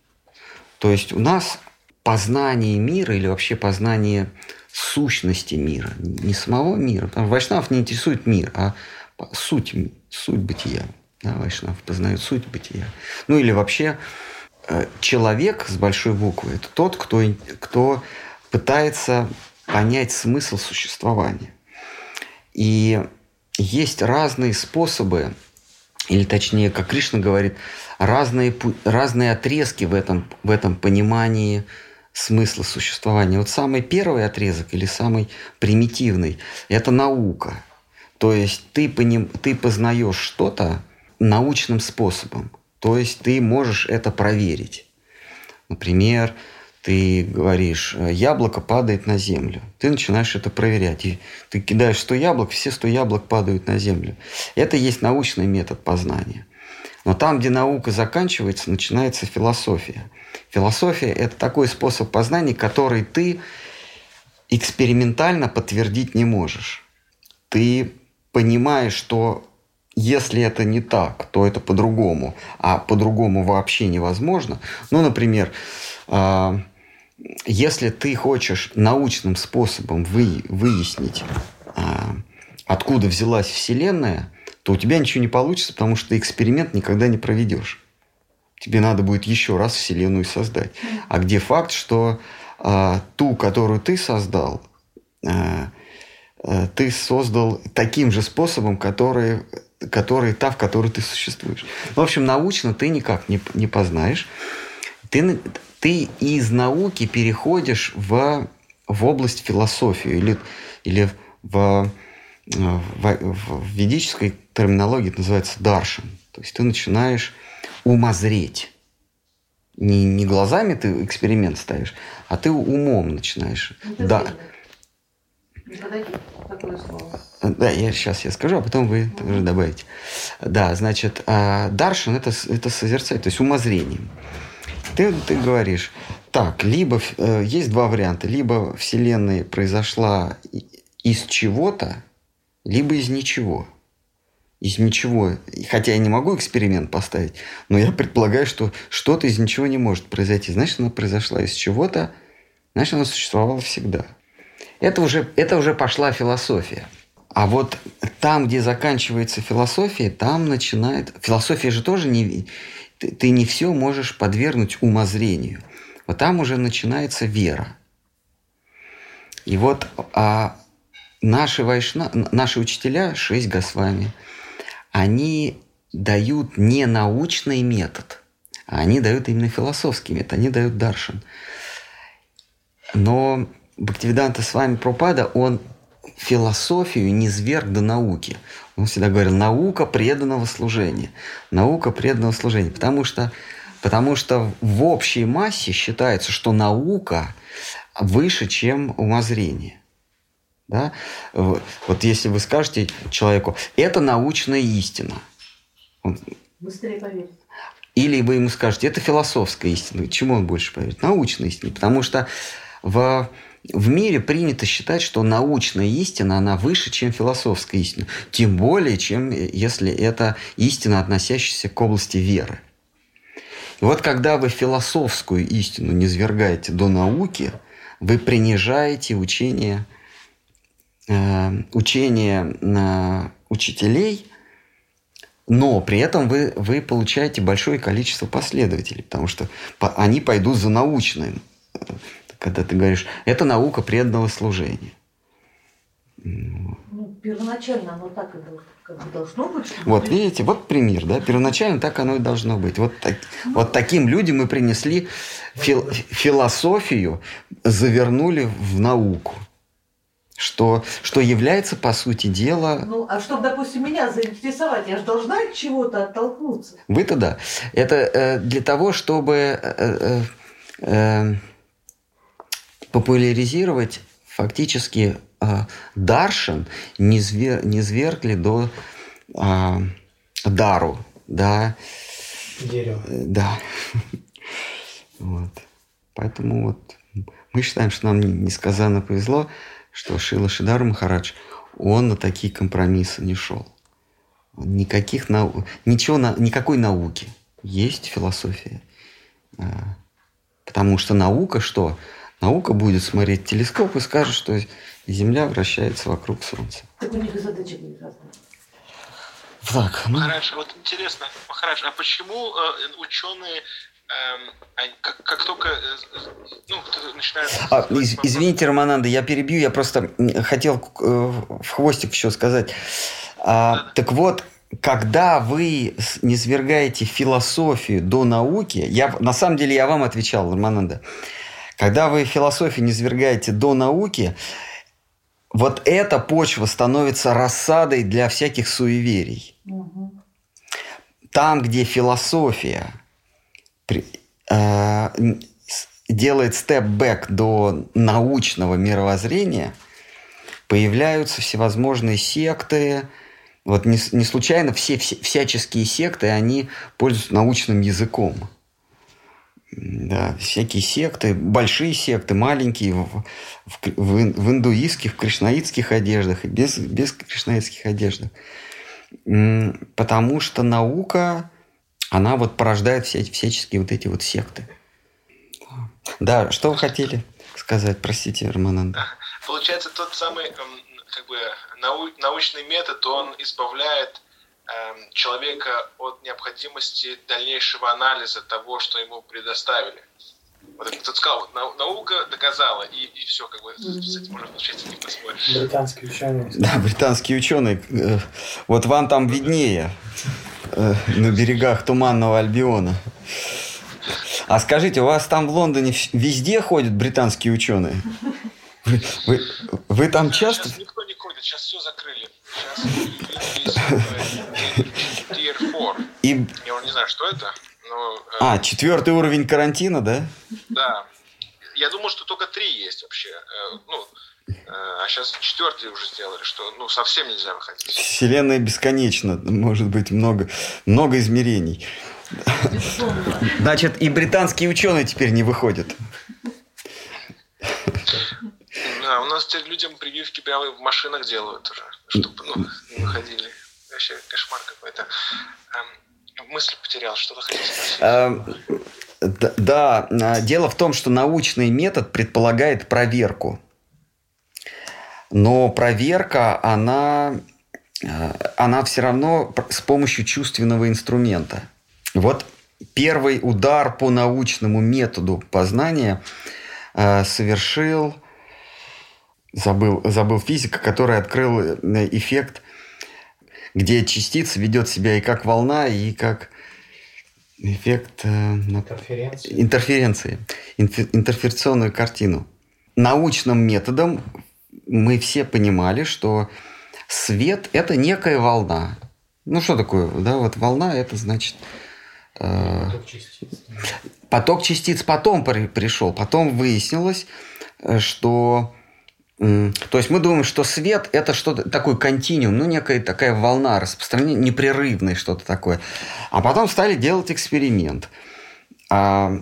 То есть у нас познание мира или вообще познание сущности мира, не самого мира. Потому что Вайшнав не интересует мир, а суть, суть бытия. Да, Вайшнав познает суть бытия. Ну или вообще э, человек с большой буквы – это тот, кто, кто пытается понять смысл существования. И есть разные способы, или точнее, как Кришна говорит, разные, разные отрезки в этом, в этом понимании смысла существования. Вот самый первый отрезок или самый примитивный – это наука. То есть ты, поним, ты познаешь что-то научным способом. То есть ты можешь это проверить. Например, ты говоришь, яблоко падает на землю. Ты начинаешь это проверять. И ты кидаешь 100 яблок, все 100 яблок падают на землю. Это есть научный метод познания. Но там, где наука заканчивается, начинается философия. Философия – это такой способ познания, который ты экспериментально подтвердить не можешь. Ты понимаешь, что если это не так, то это по-другому, а по-другому вообще невозможно. Ну, например, а, если ты хочешь научным способом вы, выяснить, а, откуда взялась Вселенная, то у тебя ничего не получится, потому что ты эксперимент никогда не проведешь. Тебе надо будет еще раз Вселенную создать. А где факт, что а, ту, которую ты создал, а, ты создал таким же способом, который, который та, в которой ты существуешь. В общем, научно ты никак не, не познаешь. Ты, ты из науки переходишь в, в область философии или, или в, в, в ведической терминологии это называется даршин. То есть ты начинаешь умозреть. Не, не глазами ты эксперимент ставишь, а ты умом начинаешь. Это да. Да, я сейчас я скажу, а потом вы тоже добавите. Да, значит, а, даршин это, это созерцать, то есть умозрением. Ты, ты говоришь, так, либо э, есть два варианта. Либо Вселенная произошла из чего-то, либо из ничего. Из ничего. Хотя я не могу эксперимент поставить, но я предполагаю, что что-то из ничего не может произойти. Значит, она произошла из чего-то, значит, она существовала всегда. Это уже, это уже пошла философия. А вот там, где заканчивается философия, там начинает... Философия же тоже не, ты, ты не все можешь подвергнуть умозрению. Вот там уже начинается вера. И вот а наши, вайшна, наши учителя, шесть Госвами, они дают не научный метод, а они дают именно философский метод, они дают даршин. Но Бхактивиданта с вами Пропада, он философию не зверг до науки. Он всегда говорил, наука преданного служения. Наука преданного служения. Потому что, потому что в общей массе считается, что наука выше, чем умозрение. Да? Вот если вы скажете человеку, это научная истина. Он... Быстрее поверит. Или вы ему скажете, это философская истина. Чему он больше поверит? Научная истина. Потому что в в мире принято считать, что научная истина, она выше, чем философская истина. Тем более, чем если это истина, относящаяся к области веры. И вот когда вы философскую истину не свергаете до науки, вы принижаете учение, э, учение э, учителей, но при этом вы, вы получаете большое количество последователей, потому что они пойдут за научным когда ты говоришь, это наука преданного служения. Ну, первоначально оно так и как бы должно быть. Вот видите, вот пример, да, первоначально так оно и должно быть. Вот, так, ну, вот таким людям мы принесли фил, философию, завернули в науку. Что, что является, по сути дела... Ну, а чтобы, допустим, меня заинтересовать, я же должна от чего-то оттолкнуться. Вы-то да. Это э, для того, чтобы... Э, э, э, популяризировать фактически э, Даршин не, звер, не звергли до э, Дару, да. Дерево. Э, да. Вот. Поэтому вот мы считаем, что нам несказанно повезло, что Шила Шидару Махарадж, он на такие компромиссы не шел. Никаких нау... Ничего, на... никакой науки. Есть философия. Э, потому что наука что? Наука будет смотреть телескоп и скажет, что Земля вращается вокруг Солнца. Так у них и задача будет разная. Так, ну... Махарадж, вот интересно, Махарадж, а почему э, ученые э, как, как только э, ну, начинают... А, из, извините, Романанда, я перебью, я просто хотел э, в хвостик еще сказать. А, да, так вот, когда вы не свергаете философию до науки, я, на самом деле я вам отвечал, Романанда, когда вы философию не свергаете до науки, вот эта почва становится рассадой для всяких суеверий. Угу. Там, где философия э, делает степ-бэк до научного мировоззрения, появляются всевозможные секты. Вот не, не случайно все, все всяческие секты, они пользуются научным языком. Да, всякие секты, большие секты, маленькие, в, в, в индуистских, в кришнаитских одеждах и без, без кришнаитских одеждах. Потому что наука, она вот порождает все, всяческие вот эти вот секты. Да, что вы хотели сказать? Простите, Романан. Получается, тот самый как бы, нау, научный метод, он избавляет Эм, человека от необходимости дальнейшего анализа того, что ему предоставили. Вот кто сказал, вот, наука доказала, и, и все, как бы с этим уже получается не поспоришь. Британские ученые. Да, британские ученые. Э, вот вам там виднее, э, на берегах Туманного Альбиона. А скажите, у вас там в Лондоне везде ходят британские ученые? Вы, вы, вы там часто... Сейчас никто не ходит, сейчас все закрыли. Сейчас Tier 4. И... Я не знаю, что это. Но, э, а, четвертый уровень карантина, да? Да. Я думал, что только три есть вообще. Э, ну, э, а сейчас четвертый уже сделали, что ну, совсем нельзя выходить. Вселенная бесконечна. Может быть много, много измерений. Значит, и британские ученые теперь не выходят. Да, у нас теперь людям прививки прямо в машинах делают уже, чтобы ну, не выходили. Вообще кошмар какой-то. Эм, мысль потерял, что-то хотел спросить. Эм, да, а, дело в том, что научный метод предполагает проверку. Но проверка, она, э, она все равно с помощью чувственного инструмента. Вот первый удар по научному методу познания э, совершил забыл, забыл физика, который открыл э, эффект, где частица ведет себя и как волна, и как эффект э, интерференции, интерференции интерференционную картину. Научным методом мы все понимали, что свет – это некая волна. Ну, что такое? Да, вот волна – это значит… Э, поток частиц. Поток частиц потом при, пришел. Потом выяснилось, э, что то есть мы думаем, что свет это что-то такой континуум, ну некая такая волна распространения, непрерывное что-то такое. А потом стали делать эксперимент. А,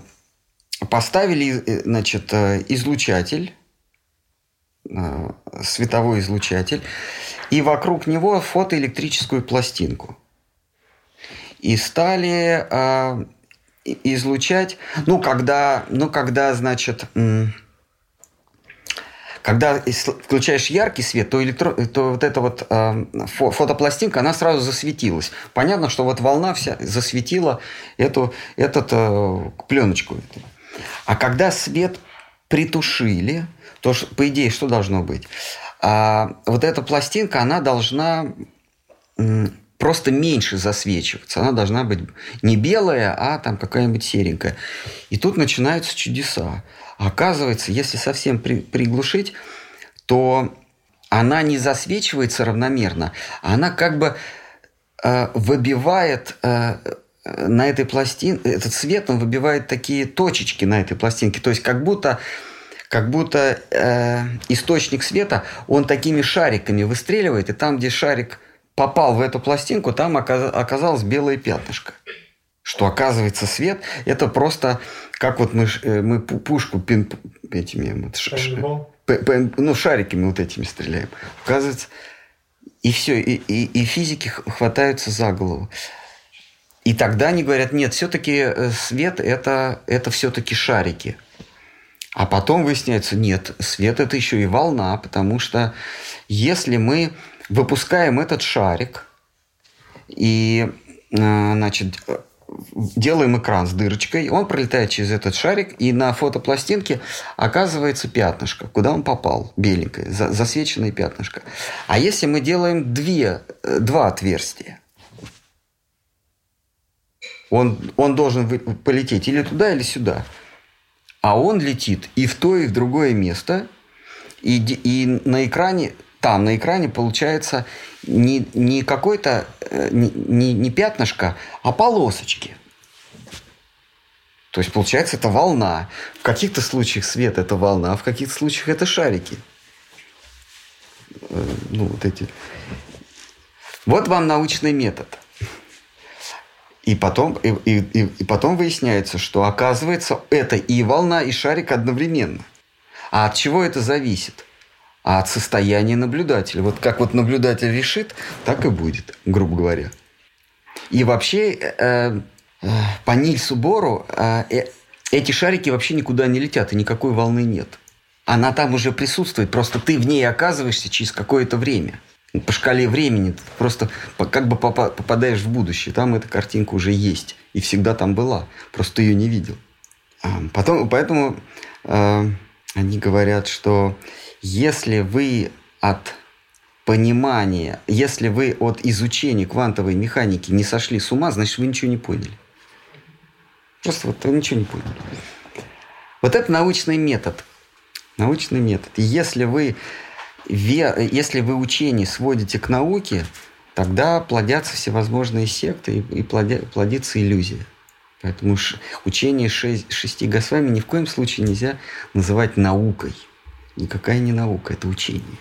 поставили, э, значит, э, излучатель, э, световой излучатель, и вокруг него фотоэлектрическую пластинку. И стали излучать, ну когда, ну когда, значит, когда включаешь яркий свет, то, электро... то вот эта вот э, фотопластинка, она сразу засветилась. Понятно, что вот волна вся засветила эту этот, э, пленочку. А когда свет притушили, то, по идее, что должно быть? А, вот эта пластинка, она должна просто меньше засвечиваться. Она должна быть не белая, а там какая-нибудь серенькая. И тут начинаются чудеса. Оказывается, если совсем при, приглушить, то она не засвечивается равномерно, она как бы э, выбивает э, на этой пластинке, этот свет, он выбивает такие точечки на этой пластинке. То есть как будто, как будто э, источник света, он такими шариками выстреливает, и там, где шарик попал в эту пластинку, там оказалось белое пятнышко. Что оказывается свет, это просто как вот мы, э, мы пушку пин, этими вот, ш, ш, ну, шариками вот этими стреляем. Оказывается, и все, и, и, и физики хватаются за голову. И тогда они говорят, нет, все-таки э, свет это, это все-таки шарики. А потом выясняется, нет, свет это еще и волна, потому что если мы выпускаем этот шарик, И, э, значит, делаем экран с дырочкой, он пролетает через этот шарик, и на фотопластинке оказывается пятнышко, куда он попал, беленькое, засвеченное пятнышко. А если мы делаем две, э, два отверстия, он, он должен полететь или туда, или сюда. А он летит и в то, и в другое место. И, и на экране, там на экране получается не, не какой-то, э, не, не пятнышко, а полосочки. То есть, получается, это волна. В каких-то случаях свет – это волна, а в каких-то случаях это шарики. Э, ну, вот эти. Вот вам научный метод. И потом, и, и, и потом выясняется, что оказывается, это и волна, и шарик одновременно. А от чего это зависит? А от состояния наблюдателя. Вот как вот наблюдатель решит, так и будет, грубо говоря. И вообще, э, э, по Нильсу Бору э, э, эти шарики вообще никуда не летят, и никакой волны нет. Она там уже присутствует, просто ты в ней оказываешься через какое-то время – по шкале времени ты просто как бы попадаешь в будущее. Там эта картинка уже есть и всегда там была. Просто ее не видел. Потом, поэтому э, они говорят, что если вы от понимания, если вы от изучения квантовой механики не сошли с ума, значит, вы ничего не поняли. Просто вот вы ничего не поняли. Вот это научный метод. Научный метод. И если вы если вы учение сводите к науке, тогда плодятся всевозможные секты и плодится иллюзия. Поэтому учение шести Госвами ни в коем случае нельзя называть наукой. Никакая не наука, это учение.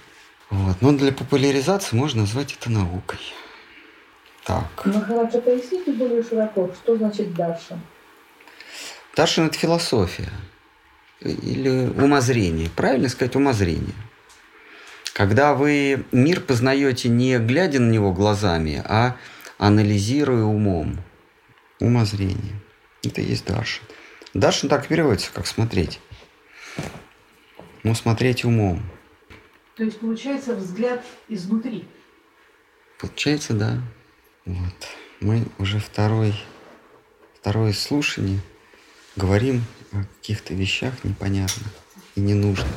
Вот. Но для популяризации можно назвать это наукой. Так. Махараджа, поясните более широко, что значит Даршан? Даршан – это философия или умозрение. Правильно сказать умозрение. Когда вы мир познаете не глядя на него глазами, а анализируя умом. Умозрение. Это и есть Даршин. Даршин так переводится, как смотреть. Ну, смотреть умом. То есть получается взгляд изнутри. Получается, да. Вот. Мы уже второй, второе слушание говорим о каких-то вещах непонятных и ненужных.